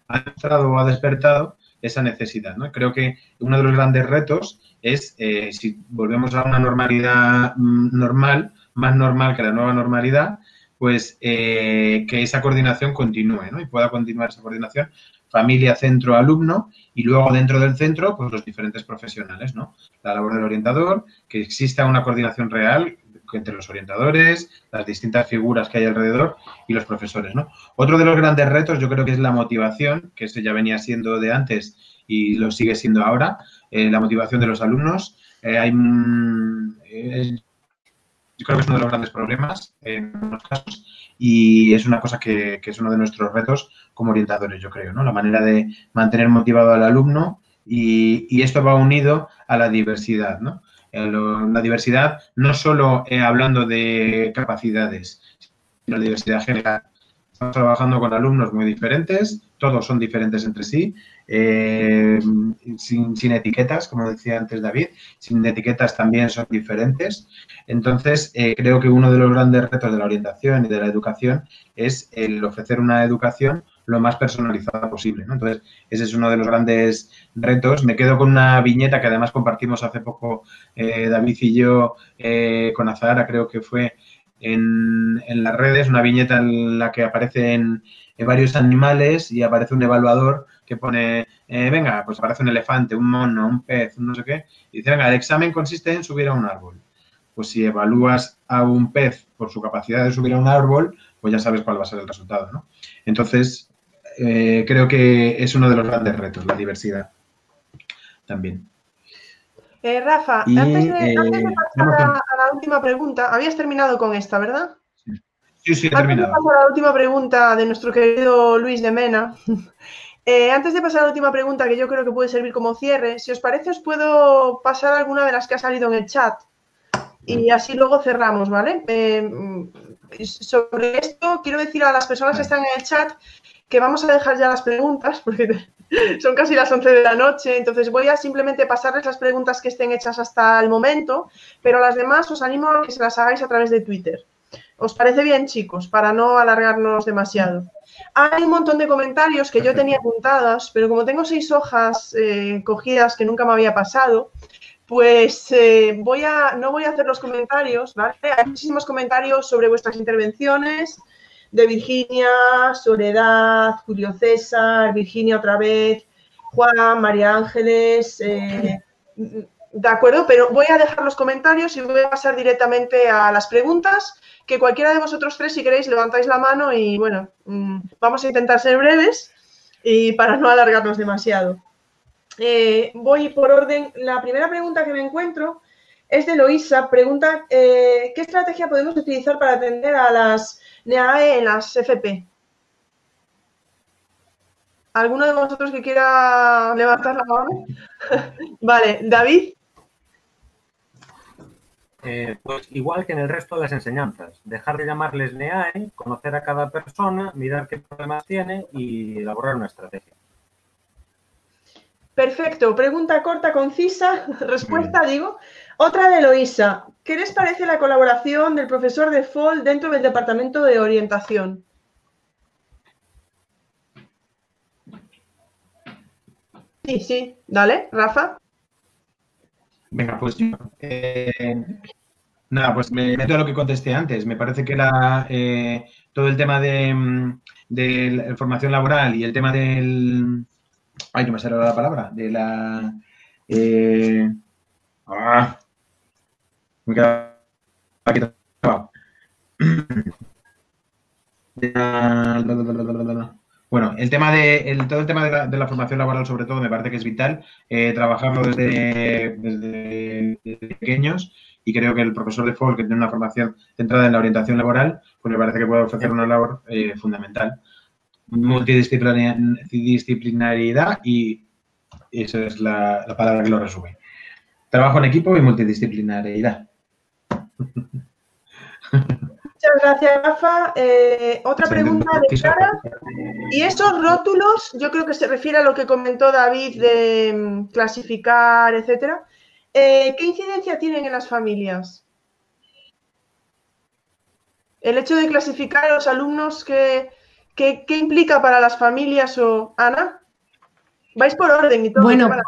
ha o ha despertado esa necesidad. Creo que uno de los grandes retos es, eh, si volvemos a una normalidad mm, normal, más normal que la nueva normalidad, pues eh, que esa coordinación continúe, ¿no? Y pueda continuar esa coordinación familia, centro, alumno, y luego dentro del centro, pues los diferentes profesionales, ¿no? La labor del orientador, que exista una coordinación real entre los orientadores, las distintas figuras que hay alrededor y los profesores, ¿no? Otro de los grandes retos yo creo que es la motivación, que eso ya venía siendo de antes y lo sigue siendo ahora, eh, la motivación de los alumnos. Eh, hay, eh, yo creo que es uno de los grandes problemas en algunos casos y es una cosa que, es uno de nuestros retos como orientadores, yo creo, ¿no? La manera de mantener motivado al alumno y, esto va unido a la diversidad, ¿no? La diversidad no solo eh, hablando de capacidades, sino la diversidad general. Estamos trabajando con alumnos muy diferentes, todos son diferentes entre sí, eh, sin, etiquetas, como decía antes David, sin etiquetas también son diferentes. Entonces, eh, creo que uno de los grandes retos de la orientación y de la educación es el ofrecer una educación lo más personalizada posible. Entonces, ese es uno de los grandes retos. Me quedo con una viñeta que además compartimos hace poco eh, David y yo con Azahara, creo que fue en, las redes, una viñeta en la que aparecen varios animales y aparece un evaluador que pone, eh, venga, pues aparece un elefante, un mono, un pez, un no sé qué, y dice, venga, el examen consiste en subir a un árbol. Pues si evalúas a un pez por su capacidad de subir a un árbol, pues ya sabes cuál va a ser el resultado, ¿no? Entonces, eh, creo que es uno de los grandes retos, la diversidad también. Eh, Rafa, antes, de, pasar a la última pregunta, habías terminado con esta, ¿verdad? Sí, sí, he terminado. Antes de pasar a la última pregunta de nuestro querido Luis de Mena, [laughs] eh, antes de pasar a la última pregunta, que yo creo que puede servir como cierre, si os parece, os puedo pasar alguna de las que ha salido en el chat y así luego cerramos, ¿vale? Eh, sobre esto, quiero decir a las personas que están en el chat que vamos a dejar ya las preguntas, [laughs] porque son casi las 11 de la noche, entonces voy a simplemente pasarles las preguntas que estén hechas hasta el momento, pero las demás os animo a que se las hagáis a través de Twitter. ¿Os parece bien, chicos? Para no alargarnos demasiado. Hay un montón de comentarios que yo tenía apuntadas, pero como tengo seis hojas eh, cogidas que nunca me había pasado, pues eh, voy a, no voy a hacer los comentarios, ¿vale? Hay muchísimos comentarios sobre vuestras intervenciones, de Virginia, Soledad, Julio César, Virginia otra vez, Juan, María Ángeles, eh, de acuerdo, pero voy a dejar los comentarios y voy a pasar directamente a las preguntas, que cualquiera de vosotros tres, si queréis, levantáis la mano y bueno, mm, vamos a intentar ser breves y para no alargarnos demasiado. Eh, voy por orden. La primera pregunta que me encuentro es de Loisa. Pregunta, eh, ¿qué estrategia podemos utilizar para atender a las NEAE en las FP? ¿Alguno de vosotros que quiera levantar la mano? [laughs] vale, David. eh, pues igual que en el resto de las enseñanzas, dejar de llamarles NEAE, conocer a cada persona, mirar qué problemas tiene y elaborar una estrategia. Perfecto, pregunta corta, concisa, [laughs] respuesta, digo. Otra de Eloísa, ¿qué les parece la colaboración del profesor de FOL dentro del departamento de orientación? Sí, sí, dale, Rafa. Venga, pues yo. Eh, nada, pues me meto a lo que contesté antes. Me parece que era eh, todo el tema de, mm, de la formación laboral y el tema del. Ay, no me sale la palabra. De la. Eh, ah, me queda aquí Bueno, el tema de todo el tema de la, formación laboral, sobre todo, me parece que es vital eh, trabajarlo desde, pequeños y creo que el profesor de FOL, que tiene una formación centrada en la orientación laboral, pues me parece que puede ofrecer una labor eh, fundamental. Multidisciplina- Multidisciplinariedad y esa es la, la palabra que lo resume. Trabajo en equipo y multidisciplinariedad. Muchas gracias, Rafa. Eh, otra pregunta de Clara. Y esos rótulos, yo creo que se refiere a lo que comentó David de mm, clasificar, etcétera. Eh, ¿Qué incidencia tienen en las familias? El hecho de clasificar a los alumnos, ¿qué, qué- qué implica para las familias o Ana? Vais por orden y todo. Bueno, para-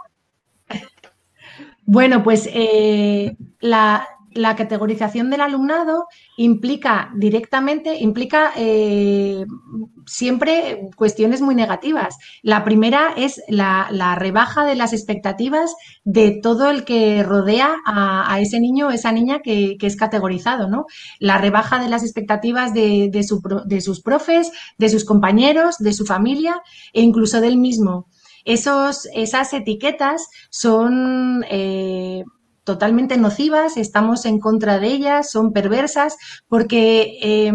Bueno, pues eh, la, la categorización del alumnado implica directamente, implica eh, siempre cuestiones muy negativas. La primera es la, rebaja de las expectativas de todo el que rodea a, ese niño o esa niña que, es categorizado, ¿no? La rebaja de las expectativas de sus profes, de sus compañeros, de su familia e incluso del mismo. Esos, esas etiquetas son eh, totalmente nocivas, estamos en contra de ellas, son perversas porque eh,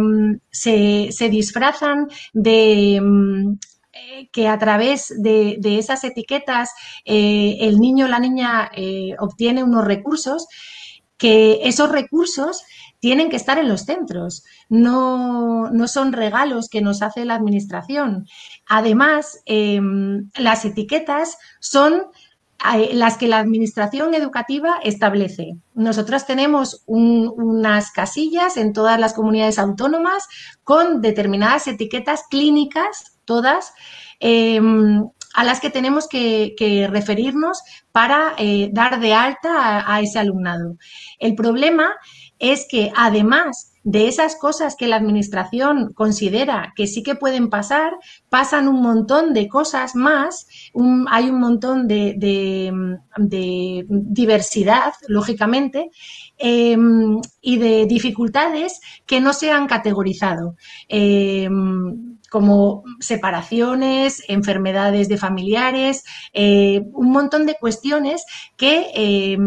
se, se disfrazan de mm, eh, que a través de, de esas etiquetas eh, el niño o la niña eh, obtiene unos recursos que esos recursos tienen que estar en los centros, no, no son regalos que nos hace la administración. Además, eh, las etiquetas son las que la administración educativa establece. Nosotros tenemos un- unas casillas en todas las comunidades autónomas con determinadas etiquetas clínicas, todas, eh, a las que tenemos que, referirnos para eh, dar de alta a, ese alumnado. El problema que además de esas cosas que la administración considera que sí que pueden pasar, pasan un montón de cosas más, hay un montón de, de- diversidad, lógicamente, eh, y de dificultades que no se han categorizado. Eh, como separaciones, enfermedades de familiares, eh, un montón de cuestiones que eh,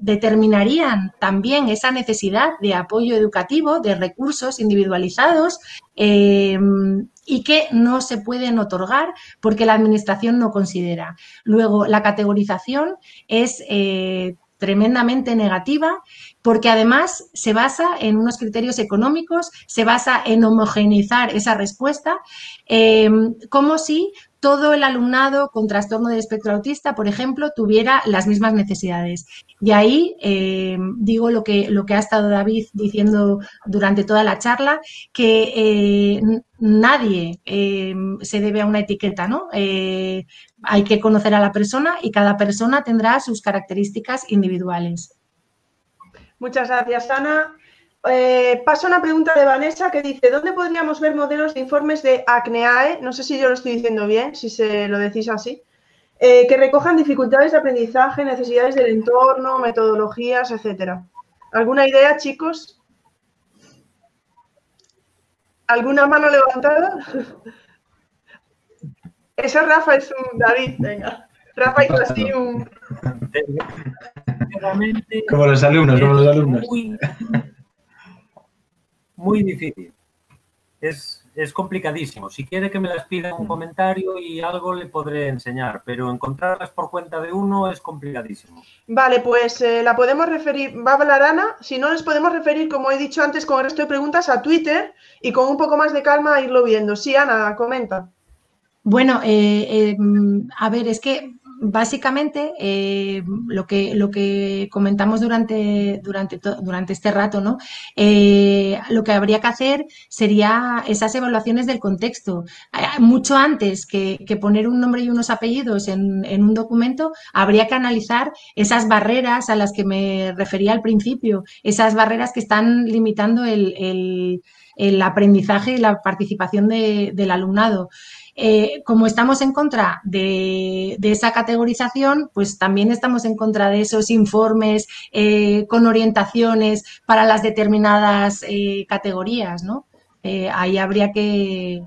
determinarían también esa necesidad de apoyo educativo, de recursos individualizados eh, y que no se pueden otorgar porque la administración no considera. Luego, la categorización es eh, tremendamente negativa porque además se basa en unos criterios económicos, se basa en homogeneizar esa respuesta, eh, como si todo el alumnado con trastorno del espectro autista, por ejemplo, tuviera las mismas necesidades. Y ahí eh, digo lo que, lo que ha estado David diciendo durante toda la charla, que eh, nadie eh, se debe a una etiqueta, ¿no? Eh, hay que conocer a la persona y cada persona tendrá sus características individuales. Muchas gracias, Ana. Eh, paso a una pregunta de Vanessa que dice, ¿dónde podríamos ver modelos de informes de ACNEAE? No sé si yo lo estoy diciendo bien, si se lo decís así. eh, que recojan dificultades de aprendizaje, necesidades del entorno, metodologías, etcétera. ¿Alguna idea, chicos? ¿Alguna mano levantada? [laughs] Eso Rafa es un David, venga. Rafa hizo así un... Sinceramente, Como los alumnos, como los alumnos. Muy, muy difícil. Es, es complicadísimo. Si quiere que me las pida en un comentario y algo le podré enseñar, pero encontrarlas por cuenta de uno es complicadísimo. Vale, pues eh, la podemos referir, va a hablar Ana, si no les podemos referir, como he dicho antes, con el resto de preguntas a Twitter y con un poco más de calma irlo viendo. Sí, Ana, comenta. Bueno, eh, a ver, es que básicamente eh, lo, que, lo que comentamos durante, durante, durante este rato, ¿no? Eh, lo que habría que hacer sería esas evaluaciones del contexto. Eh, mucho antes que, poner un nombre y unos apellidos en, en, un documento, habría que analizar esas barreras a las que me refería al principio, esas barreras que están limitando el, el, el aprendizaje y la participación de, del alumnado. Eh, como estamos en contra de, esa categorización, pues también estamos en contra de esos informes eh, con orientaciones para las determinadas eh, categorías, ¿no? ahí habría que,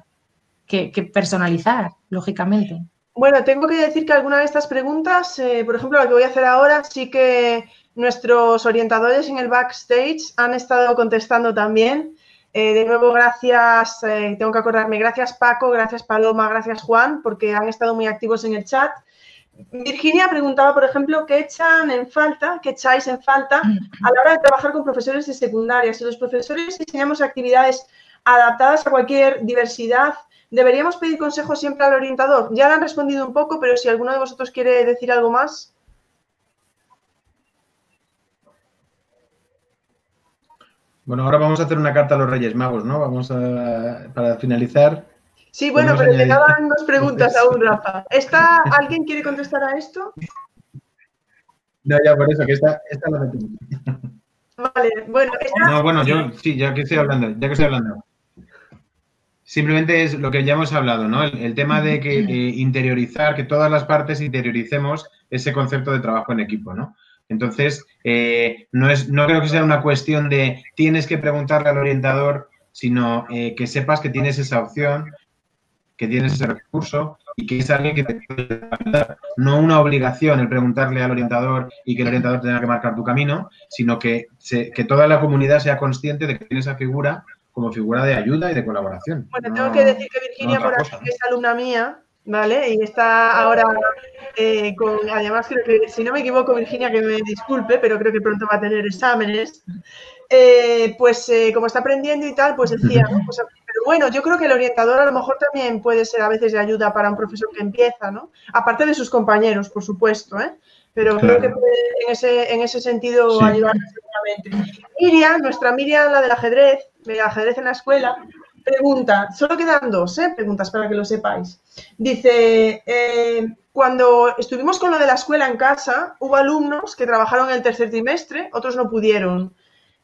personalizar, lógicamente. Bueno, tengo que decir que alguna de estas preguntas, por ejemplo, la que voy a hacer ahora, sí que nuestros orientadores en el backstage han estado contestando también. Eh, de nuevo, gracias, eh, tengo que acordarme, gracias Paco, gracias Paloma, gracias Juan, porque han estado muy activos en el chat. Virginia preguntaba, por ejemplo, ¿qué echan en falta, qué echáis en falta a la hora de trabajar con profesores de secundaria? Si los profesores diseñamos actividades adaptadas a cualquier diversidad, ¿deberíamos pedir consejo siempre al orientador? Ya le han respondido un poco, pero si alguno de vosotros quiere decir algo más. Bueno, ahora vamos a hacer una carta a los Reyes Magos, ¿no? Vamos a, para finalizar. Sí, bueno, pero te quedaban dos preguntas aún, Rafa. ¿Está, ¿Alguien quiere contestar a esto? No, ya por eso, que esta, esta la metemos. Vale, bueno. No, bueno, yo sí, ya que estoy hablando, ya que estoy hablando. Simplemente es lo que ya hemos hablado, ¿no? El, tema de que eh, interiorizar, que todas las partes interioricemos ese concepto de trabajo en equipo, ¿no? Entonces, eh, no, es, no creo que sea una cuestión de tienes que preguntarle al orientador, sino eh, que sepas que tienes esa opción, que tienes ese recurso y que es alguien que te puede ayudar. No una obligación el preguntarle al orientador y que el orientador tenga que marcar tu camino, sino que, que toda la comunidad sea consciente de que tiene esa figura como figura de ayuda y de colaboración. Bueno, tengo que decir que Virginia, por aquí, es alumna mía, ¿vale? Y está ahora eh, con, además creo que, si no me equivoco, Virginia, que me disculpe, pero creo que pronto va a tener exámenes. Eh, pues eh, como está aprendiendo y tal, pues decía, pues, pero bueno, yo creo que el orientador a lo mejor también puede ser a veces de ayuda para un profesor que empieza, ¿no? Aparte de sus compañeros, por supuesto, ¿eh? Pero creo que puede en ese, en ese sentido ayudar seguramente. Miriam, nuestra Miriam, la del ajedrez, del ajedrez en la escuela, Pregunta, solo quedan dos ¿eh? preguntas para que lo sepáis. Dice, eh, cuando estuvimos con lo de la escuela en casa, hubo alumnos que trabajaron el tercer trimestre, otros no pudieron.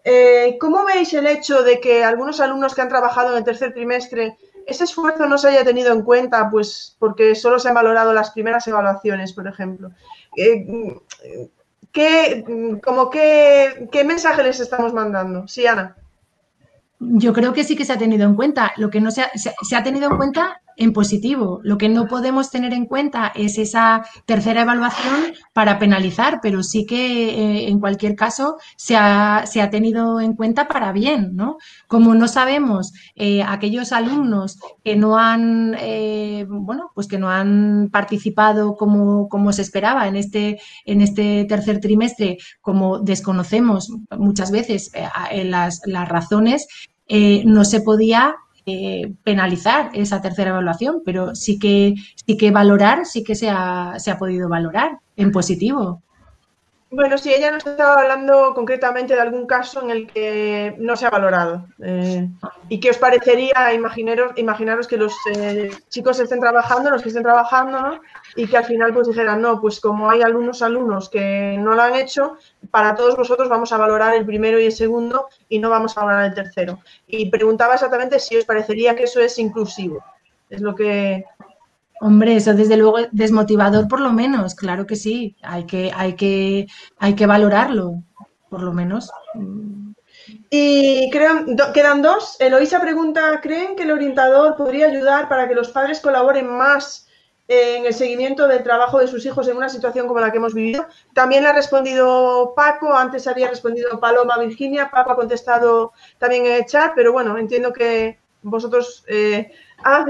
Eh, ¿Cómo veis el hecho de que algunos alumnos que han trabajado en el tercer trimestre, ese esfuerzo no se haya tenido en cuenta, pues porque solo se han valorado las primeras evaluaciones, por ejemplo? ¿qué, como qué, ¿Qué mensaje les estamos mandando? Sí, Ana. Yo creo que sí que se ha tenido en cuenta. Lo que no se ha, se, ha tenido en cuenta en positivo. Lo que no podemos tener en cuenta es esa tercera evaluación para penalizar, pero sí que eh, en cualquier caso se ha, se ha, tenido en cuenta para bien, ¿no? Como no sabemos eh, aquellos alumnos que no han, eh, bueno, pues que no han participado como, como se esperaba en este, en este tercer trimestre, como desconocemos muchas veces las, las razones, eh, no se podía eh, penalizar esa tercera evaluación, pero sí que, sí que valorar, sí que se ha, se ha podido valorar en positivo. Bueno, sí, ella nos estaba hablando concretamente de algún caso en el que no se ha valorado. Eh, ¿Y qué os parecería imaginaros, imaginaros que los eh, chicos estén trabajando, los que estén trabajando, ¿no? y que al final pues dijeran, no, pues como hay algunos alumnos que no lo han hecho, para todos vosotros vamos a valorar el primero y el segundo y no vamos a valorar el tercero. Y preguntaba exactamente si os parecería que eso es inclusivo. Es lo que Hombre, eso desde luego es desmotivador por lo menos, claro que sí, hay que, hay que, hay que valorarlo, por lo menos. Y creo, quedan dos. Eloisa pregunta, ¿creen que el orientador podría ayudar para que los padres colaboren más en el seguimiento del trabajo de sus hijos en una situación como la que hemos vivido? También ha respondido Paco, antes había respondido Paloma Virginia, Paco ha contestado también en el chat, pero bueno, entiendo que, vosotros eh, [laughs] ah,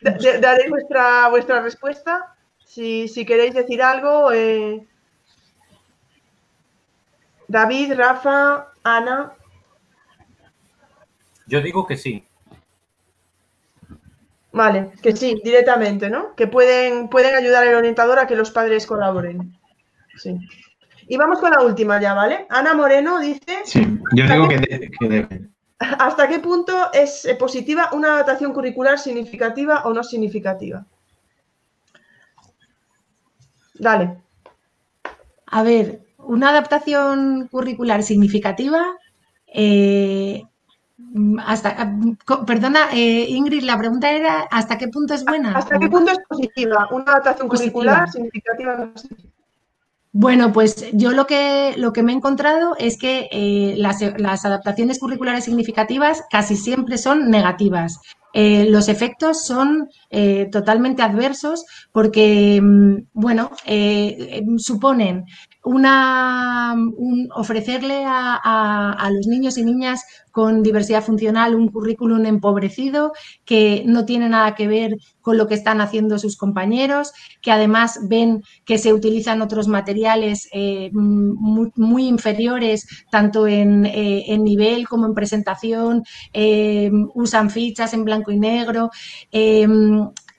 daréis vuestra, vuestra respuesta. Si, queréis decir algo, eh, David, Rafa, Ana. Yo digo que sí. Vale, que sí, directamente, ¿no? Que pueden, pueden ayudar al orientador a que los padres colaboren. Sí. Y vamos con la última ya, ¿vale? Ana Moreno dice... Sí, yo digo que, deben. ¿Hasta qué punto es eh, positiva una adaptación curricular significativa o no significativa? Dale. A ver, una adaptación curricular significativa eh, hasta, perdona, eh, Ingrid, la pregunta era ¿hasta qué punto es buena? ¿Hasta qué punto es positiva? Una adaptación curricular significativa. Bueno, pues yo lo que, lo que me he encontrado es que eh, las, adaptaciones curriculares significativas casi siempre son negativas. Eh, los efectos son eh, totalmente adversos porque, mm, bueno, eh, suponen una, ofrecerle a, los niños y niñas con diversidad funcional un currículum empobrecido que no tiene nada que ver con lo que están haciendo sus compañeros, que además ven que se utilizan otros materiales muy, inferiores, tanto en, nivel como en presentación, usan fichas en blanco y negro.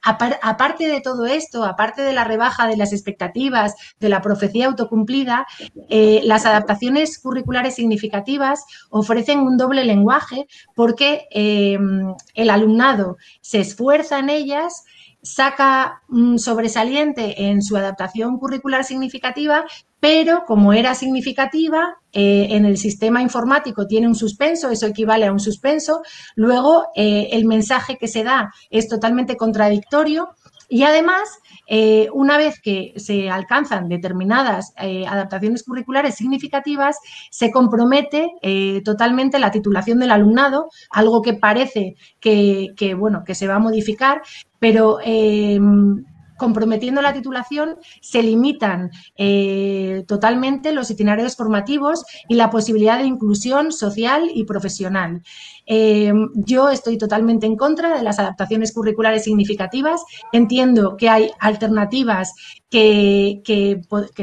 Aparte de todo esto, aparte de la rebaja de las expectativas, de la profecía autocumplida, eh, las adaptaciones curriculares significativas ofrecen un doble lenguaje porque em, el alumnado se esfuerza en ellas saca sobresaliente en su adaptación curricular significativa, pero como era significativa, eh, en el sistema informático tiene un suspenso, eso equivale a un suspenso, luego eh, el mensaje que se da es totalmente contradictorio. Y además, eh, una vez que se alcanzan determinadas adaptaciones curriculares significativas, se compromete totalmente la titulación del alumnado, algo que parece que, bueno, que se va a modificar, pero comprometiendo la titulación, se limitan eh, totalmente los itinerarios formativos y la posibilidad de inclusión social y profesional. Eh, yo estoy totalmente en contra de las adaptaciones curriculares significativas. Entiendo que hay alternativas que,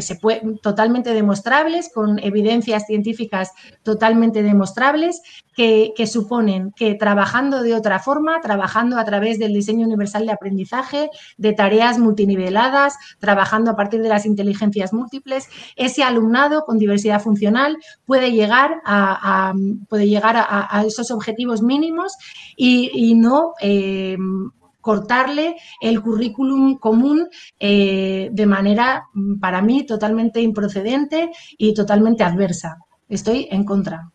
se pueden totalmente demostrables, con evidencias científicas totalmente demostrables, que, suponen que trabajando de otra forma, trabajando a través del diseño universal de aprendizaje, de tareas multiniveladas, trabajando a partir de las inteligencias múltiples, ese alumnado con diversidad funcional puede llegar a, puede llegar a, esos objetivos mínimos y, no eh, cortarle el currículum común eh, de manera, mm, para mí, totalmente improcedente y totalmente adversa. Estoy en contra.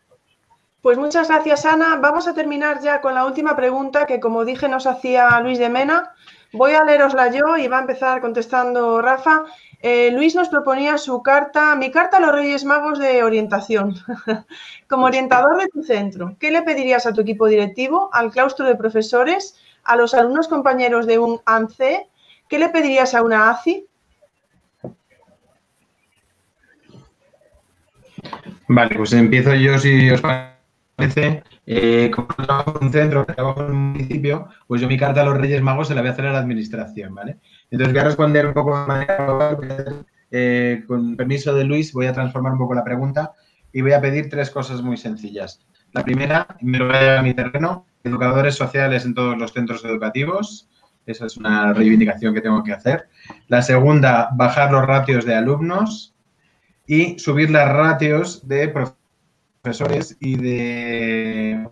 Pues muchas gracias, Ana. Vamos a terminar ya con la última pregunta que, como dije, nos hacía Luis de Mena. Voy a leerosla yo y va a empezar contestando Rafa. Eh, Luis nos proponía su carta, mi carta a los Reyes Magos de orientación. [laughs] Como orientador de tu centro, ¿qué le pedirías a tu equipo directivo, al claustro de profesores a los alumnos compañeros de un ANCE, ¿qué le pedirías a una ACI? Vale, pues empiezo yo si os parece. Eh, como trabajo en un centro, trabajo en un municipio, pues yo mi carta a los Reyes Magos se la voy a hacer a la administración, ¿vale? Entonces voy a responder un poco de manera eh, con permiso de Luis, voy a transformar un poco la pregunta y voy a pedir tres cosas muy sencillas. La primera, me lo voy a, a mi terreno, educadores sociales en todos los centros educativos. Esa es una reivindicación que tengo que hacer. La segunda, bajar los ratios de alumnos y subir las ratios de profesores y de...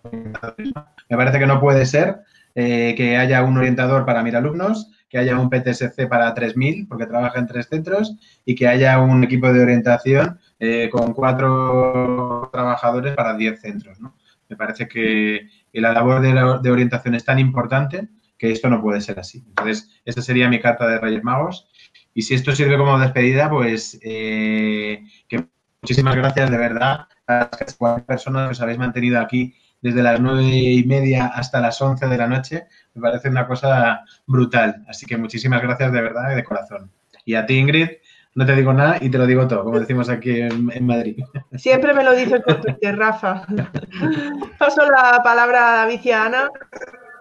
Me parece que no puede ser eh, que haya un orientador para mil alumnos, que haya un PTSC para 3.000, porque trabaja en tres centros, y que haya un equipo de orientación eh, con cuatro trabajadores para 10 centros. Me parece que la labor de, orientación es tan importante que esto no puede ser así. Entonces, esta sería mi carta de Reyes Magos. Y si esto sirve como despedida, pues eh, que muchísimas gracias de verdad personas que os habéis mantenido aquí desde las nueve y media hasta las once de la noche. Me parece una cosa brutal. Así que muchísimas gracias de verdad y de corazón. Y a ti, Ingrid, no te digo nada y te lo digo todo, como decimos aquí en, Madrid. Siempre me lo dices por Twitter, Rafa. [laughs] Paso la palabra a David y a Ana.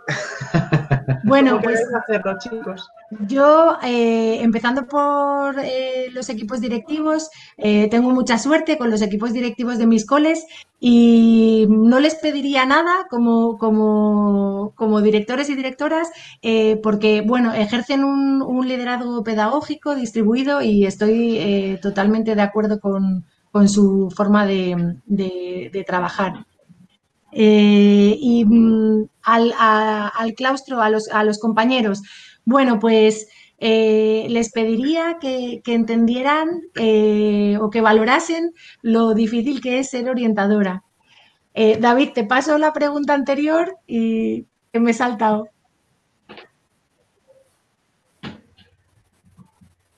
[laughs] Bueno, pues hacerlo, chicos. Yo, eh, empezando por eh, los equipos directivos, eh, tengo mucha suerte con los equipos directivos de mis coles y no les pediría nada como, como, como directores y directoras porque, bueno, ejercen un, un, liderazgo pedagógico distribuido y estoy totalmente de acuerdo con, con su forma de, de, trabajar. Y mm, al, al, claustro, a los, a los compañeros, bueno, pues eh, les pediría que, entendieran eh, o que valorasen lo difícil que es ser orientadora. Eh, David, te paso la pregunta anterior y que me he saltado.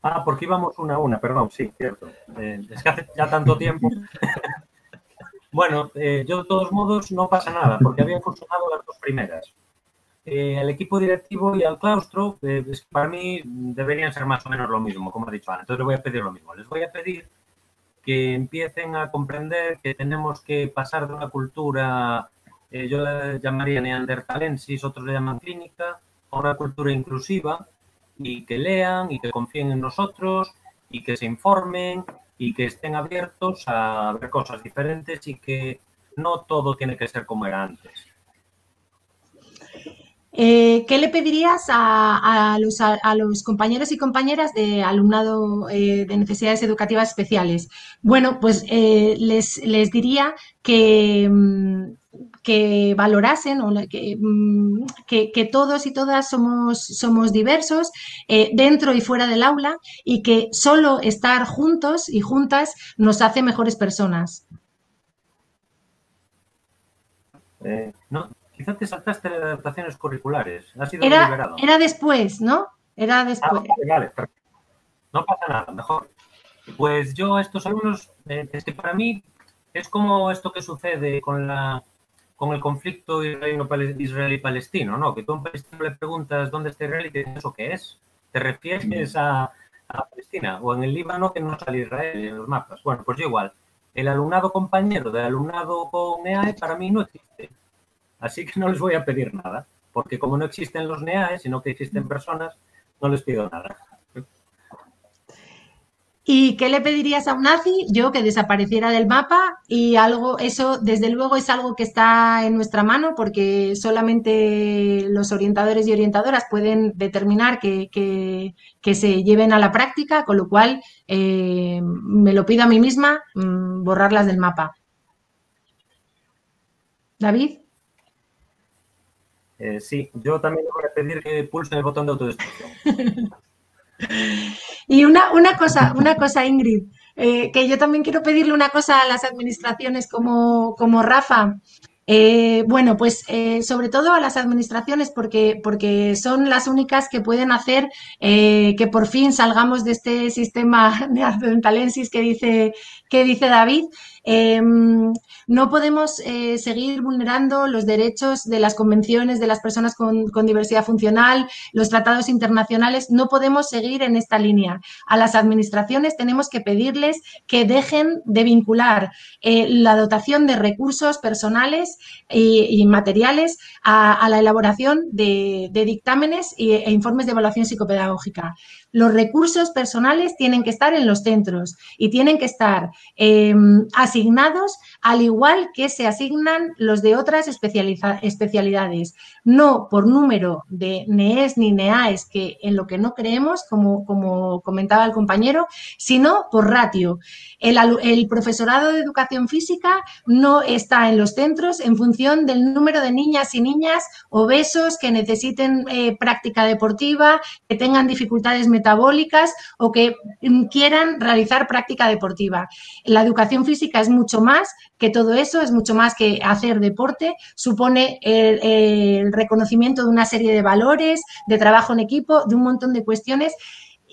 Ah, porque íbamos una a una, perdón, sí, cierto. es que hace ya tanto tiempo. [laughs] bueno, yo de todos modos no pasa nada, porque había funcionado las dos primeras eh, al equipo directivo y al claustro, eh, para mí deberían ser más o menos lo mismo, como ha dicho Ana. Entonces les voy a pedir lo mismo. Les voy a pedir que empiecen a comprender que tenemos que pasar de una cultura, eh, yo la llamaría neandertalensis, otros le llaman clínica, a una cultura inclusiva y que lean y que confíen en nosotros y que se informen y que estén abiertos a ver cosas diferentes y que no todo tiene que ser como era antes. Eh, ¿Qué le pedirías a, los, compañeros y compañeras de alumnado eh, de necesidades educativas especiales? Bueno, pues eh, les, diría que, mm, que valorasen o mm, que, todos y todas somos, somos diversos dentro y fuera del aula y que solo estar juntos y juntas nos hace mejores personas. no, Quizá te saltaste de adaptaciones curriculares. Ha sido era, Era después, ¿no? Era después. Ah, vale, No pasa nada, mejor. Pues yo a estos alumnos, eh, es que para mí es como esto que sucede con la con el conflicto israelí-palestino, ¿no? Que tú a un palestino le preguntas dónde está Israel y te ¿eso qué es? ¿Te refieres a, a Palestina? O en el Líbano que no sale Israel en los mapas. Bueno, pues yo igual. El alumnado compañero del alumnado con EAE para mí no existe. Así que no les voy a pedir nada, porque como no existen los NEAE, sino que existen personas, no les pido nada. ¿Y qué le pedirías a un nazi? Yo que desapareciera del mapa y algo, eso desde luego es algo que está en nuestra mano porque solamente los orientadores y orientadoras pueden determinar que, se lleven a la práctica, con lo cual eh, me lo pido a mí misma mm, borrarlas del mapa. David. Eh, sí, yo también voy a pedir que pulsen el botón de autodestrucción. [laughs] y una, una, cosa, una cosa, Ingrid, eh, que yo también quiero pedirle una cosa a las administraciones como, como Rafa. Eh, bueno, pues sobre todo a las administraciones porque, porque son las únicas que pueden hacer que por fin salgamos de este sistema neandertalensis que dice, que dice David Em, no podemos eh, seguir vulnerando los derechos de las convenciones de las personas con, diversidad funcional, los tratados internacionales. No podemos seguir en esta línea. A las administraciones tenemos que pedirles que dejen de vincular eh, la dotación de recursos personales y, materiales a, la elaboración de, dictámenes e informes de evaluación psicopedagógica los recursos personales tienen que estar en los centros y tienen que estar em, asignados al igual que se asignan los de otras especialidades, no por número de NEES ni NEAES, que en lo que no creemos, como, como comentaba el compañero, sino por ratio. El, profesorado de educación física no está en los centros en función del número de niñas y niñas obesos que necesiten eh, práctica deportiva, que tengan dificultades metabólicas o que quieran realizar práctica deportiva. La educación física es mucho más que todo eso, es mucho más que hacer deporte, supone el reconocimiento de una serie de valores, de trabajo en equipo, de un montón de cuestiones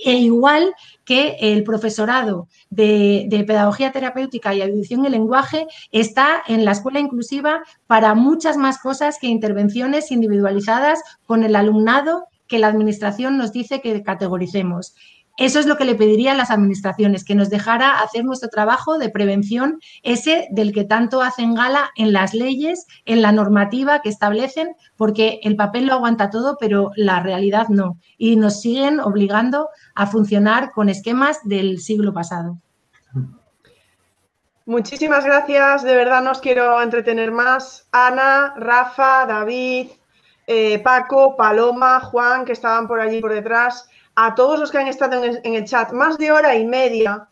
e igual que el profesorado de, pedagogía terapéutica y audición y lenguaje está en la escuela inclusiva para muchas más cosas que intervenciones individualizadas con el alumnado que la administración nos dice que categoricemos. Eso es lo que le pediría a las administraciones, que nos dejara hacer nuestro trabajo de prevención, ese del que tanto hacen gala en las leyes, en la normativa que establecen, porque el papel lo aguanta todo, pero la realidad no. Y nos siguen obligando a funcionar con esquemas del siglo pasado. Muchísimas gracias, de verdad no os quiero entretener más. Ana, Rafa, David, eh, Paco, Paloma, Juan, que estaban por allí por detrás, a todos los que han estado en el, chat, más de hora y media.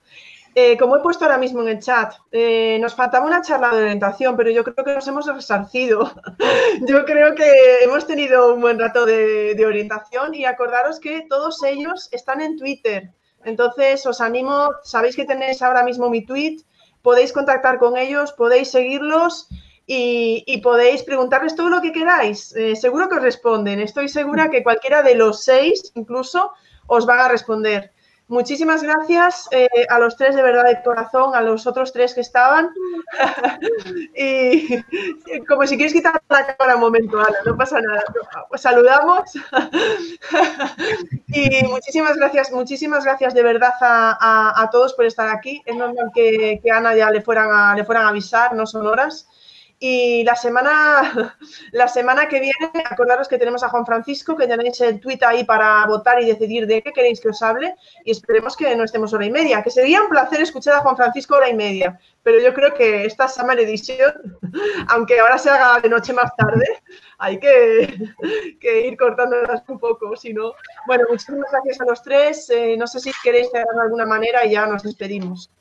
Eh, como he puesto ahora mismo en el chat, eh, nos faltaba una charla de orientación, pero yo creo que nos hemos resarcido. [laughs] yo creo que hemos tenido un buen rato de, de orientación y acordaros que todos ellos están en Twitter. Entonces os animo, sabéis que tenéis ahora mismo mi tweet, podéis contactar con ellos, podéis seguirlos y, podéis preguntarles todo lo que queráis. Eh, seguro que os responden. Estoy segura que cualquiera de los seis incluso os va a responder. Muchísimas gracias eh, a los tres de verdad de corazón, a los otros tres que estaban. [laughs] y como si quieres quitar la cámara un momento, Ana, no pasa nada. Pues saludamos. [laughs] y muchísimas gracias, muchísimas gracias de verdad a, todos por estar aquí. Es normal que, que Ana ya le fueran a, le fueran a avisar, no son horas. Y la semana, [laughs] la semana que viene, acordaros que tenemos a Juan Francisco, que tenéis el tweet ahí para votar y decidir de qué queréis que os hable. Y esperemos que no estemos hora y media, que sería un placer escuchar a Juan Francisco hora y media. Pero yo creo que esta Summer Edition, [laughs] aunque ahora se haga de noche más tarde, [laughs] hay que, ir cortándolas un poco. Si no, bueno, muchísimas gracias a los tres. Eh, no sé si queréis de alguna manera y ya nos despedimos.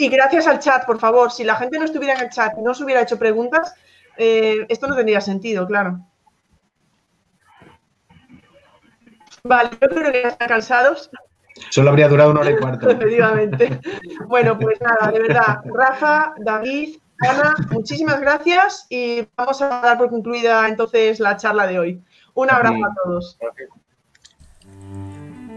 Y gracias al chat, por favor. Si la gente no estuviera en el chat y no se hubiera hecho preguntas, eh, esto no tendría sentido, claro. Vale, yo creo que ya están cansados. Solo habría durado una hora y [laughs] cuarto. Efectivamente. Bueno, pues nada, de verdad. Rafa, David, Ana, muchísimas gracias y vamos a dar por concluida entonces la charla de hoy. Un abrazo a todos.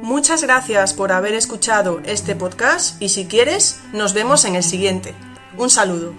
Muchas gracias por haber escuchado este podcast y si quieres, nos vemos en el siguiente. Un saludo.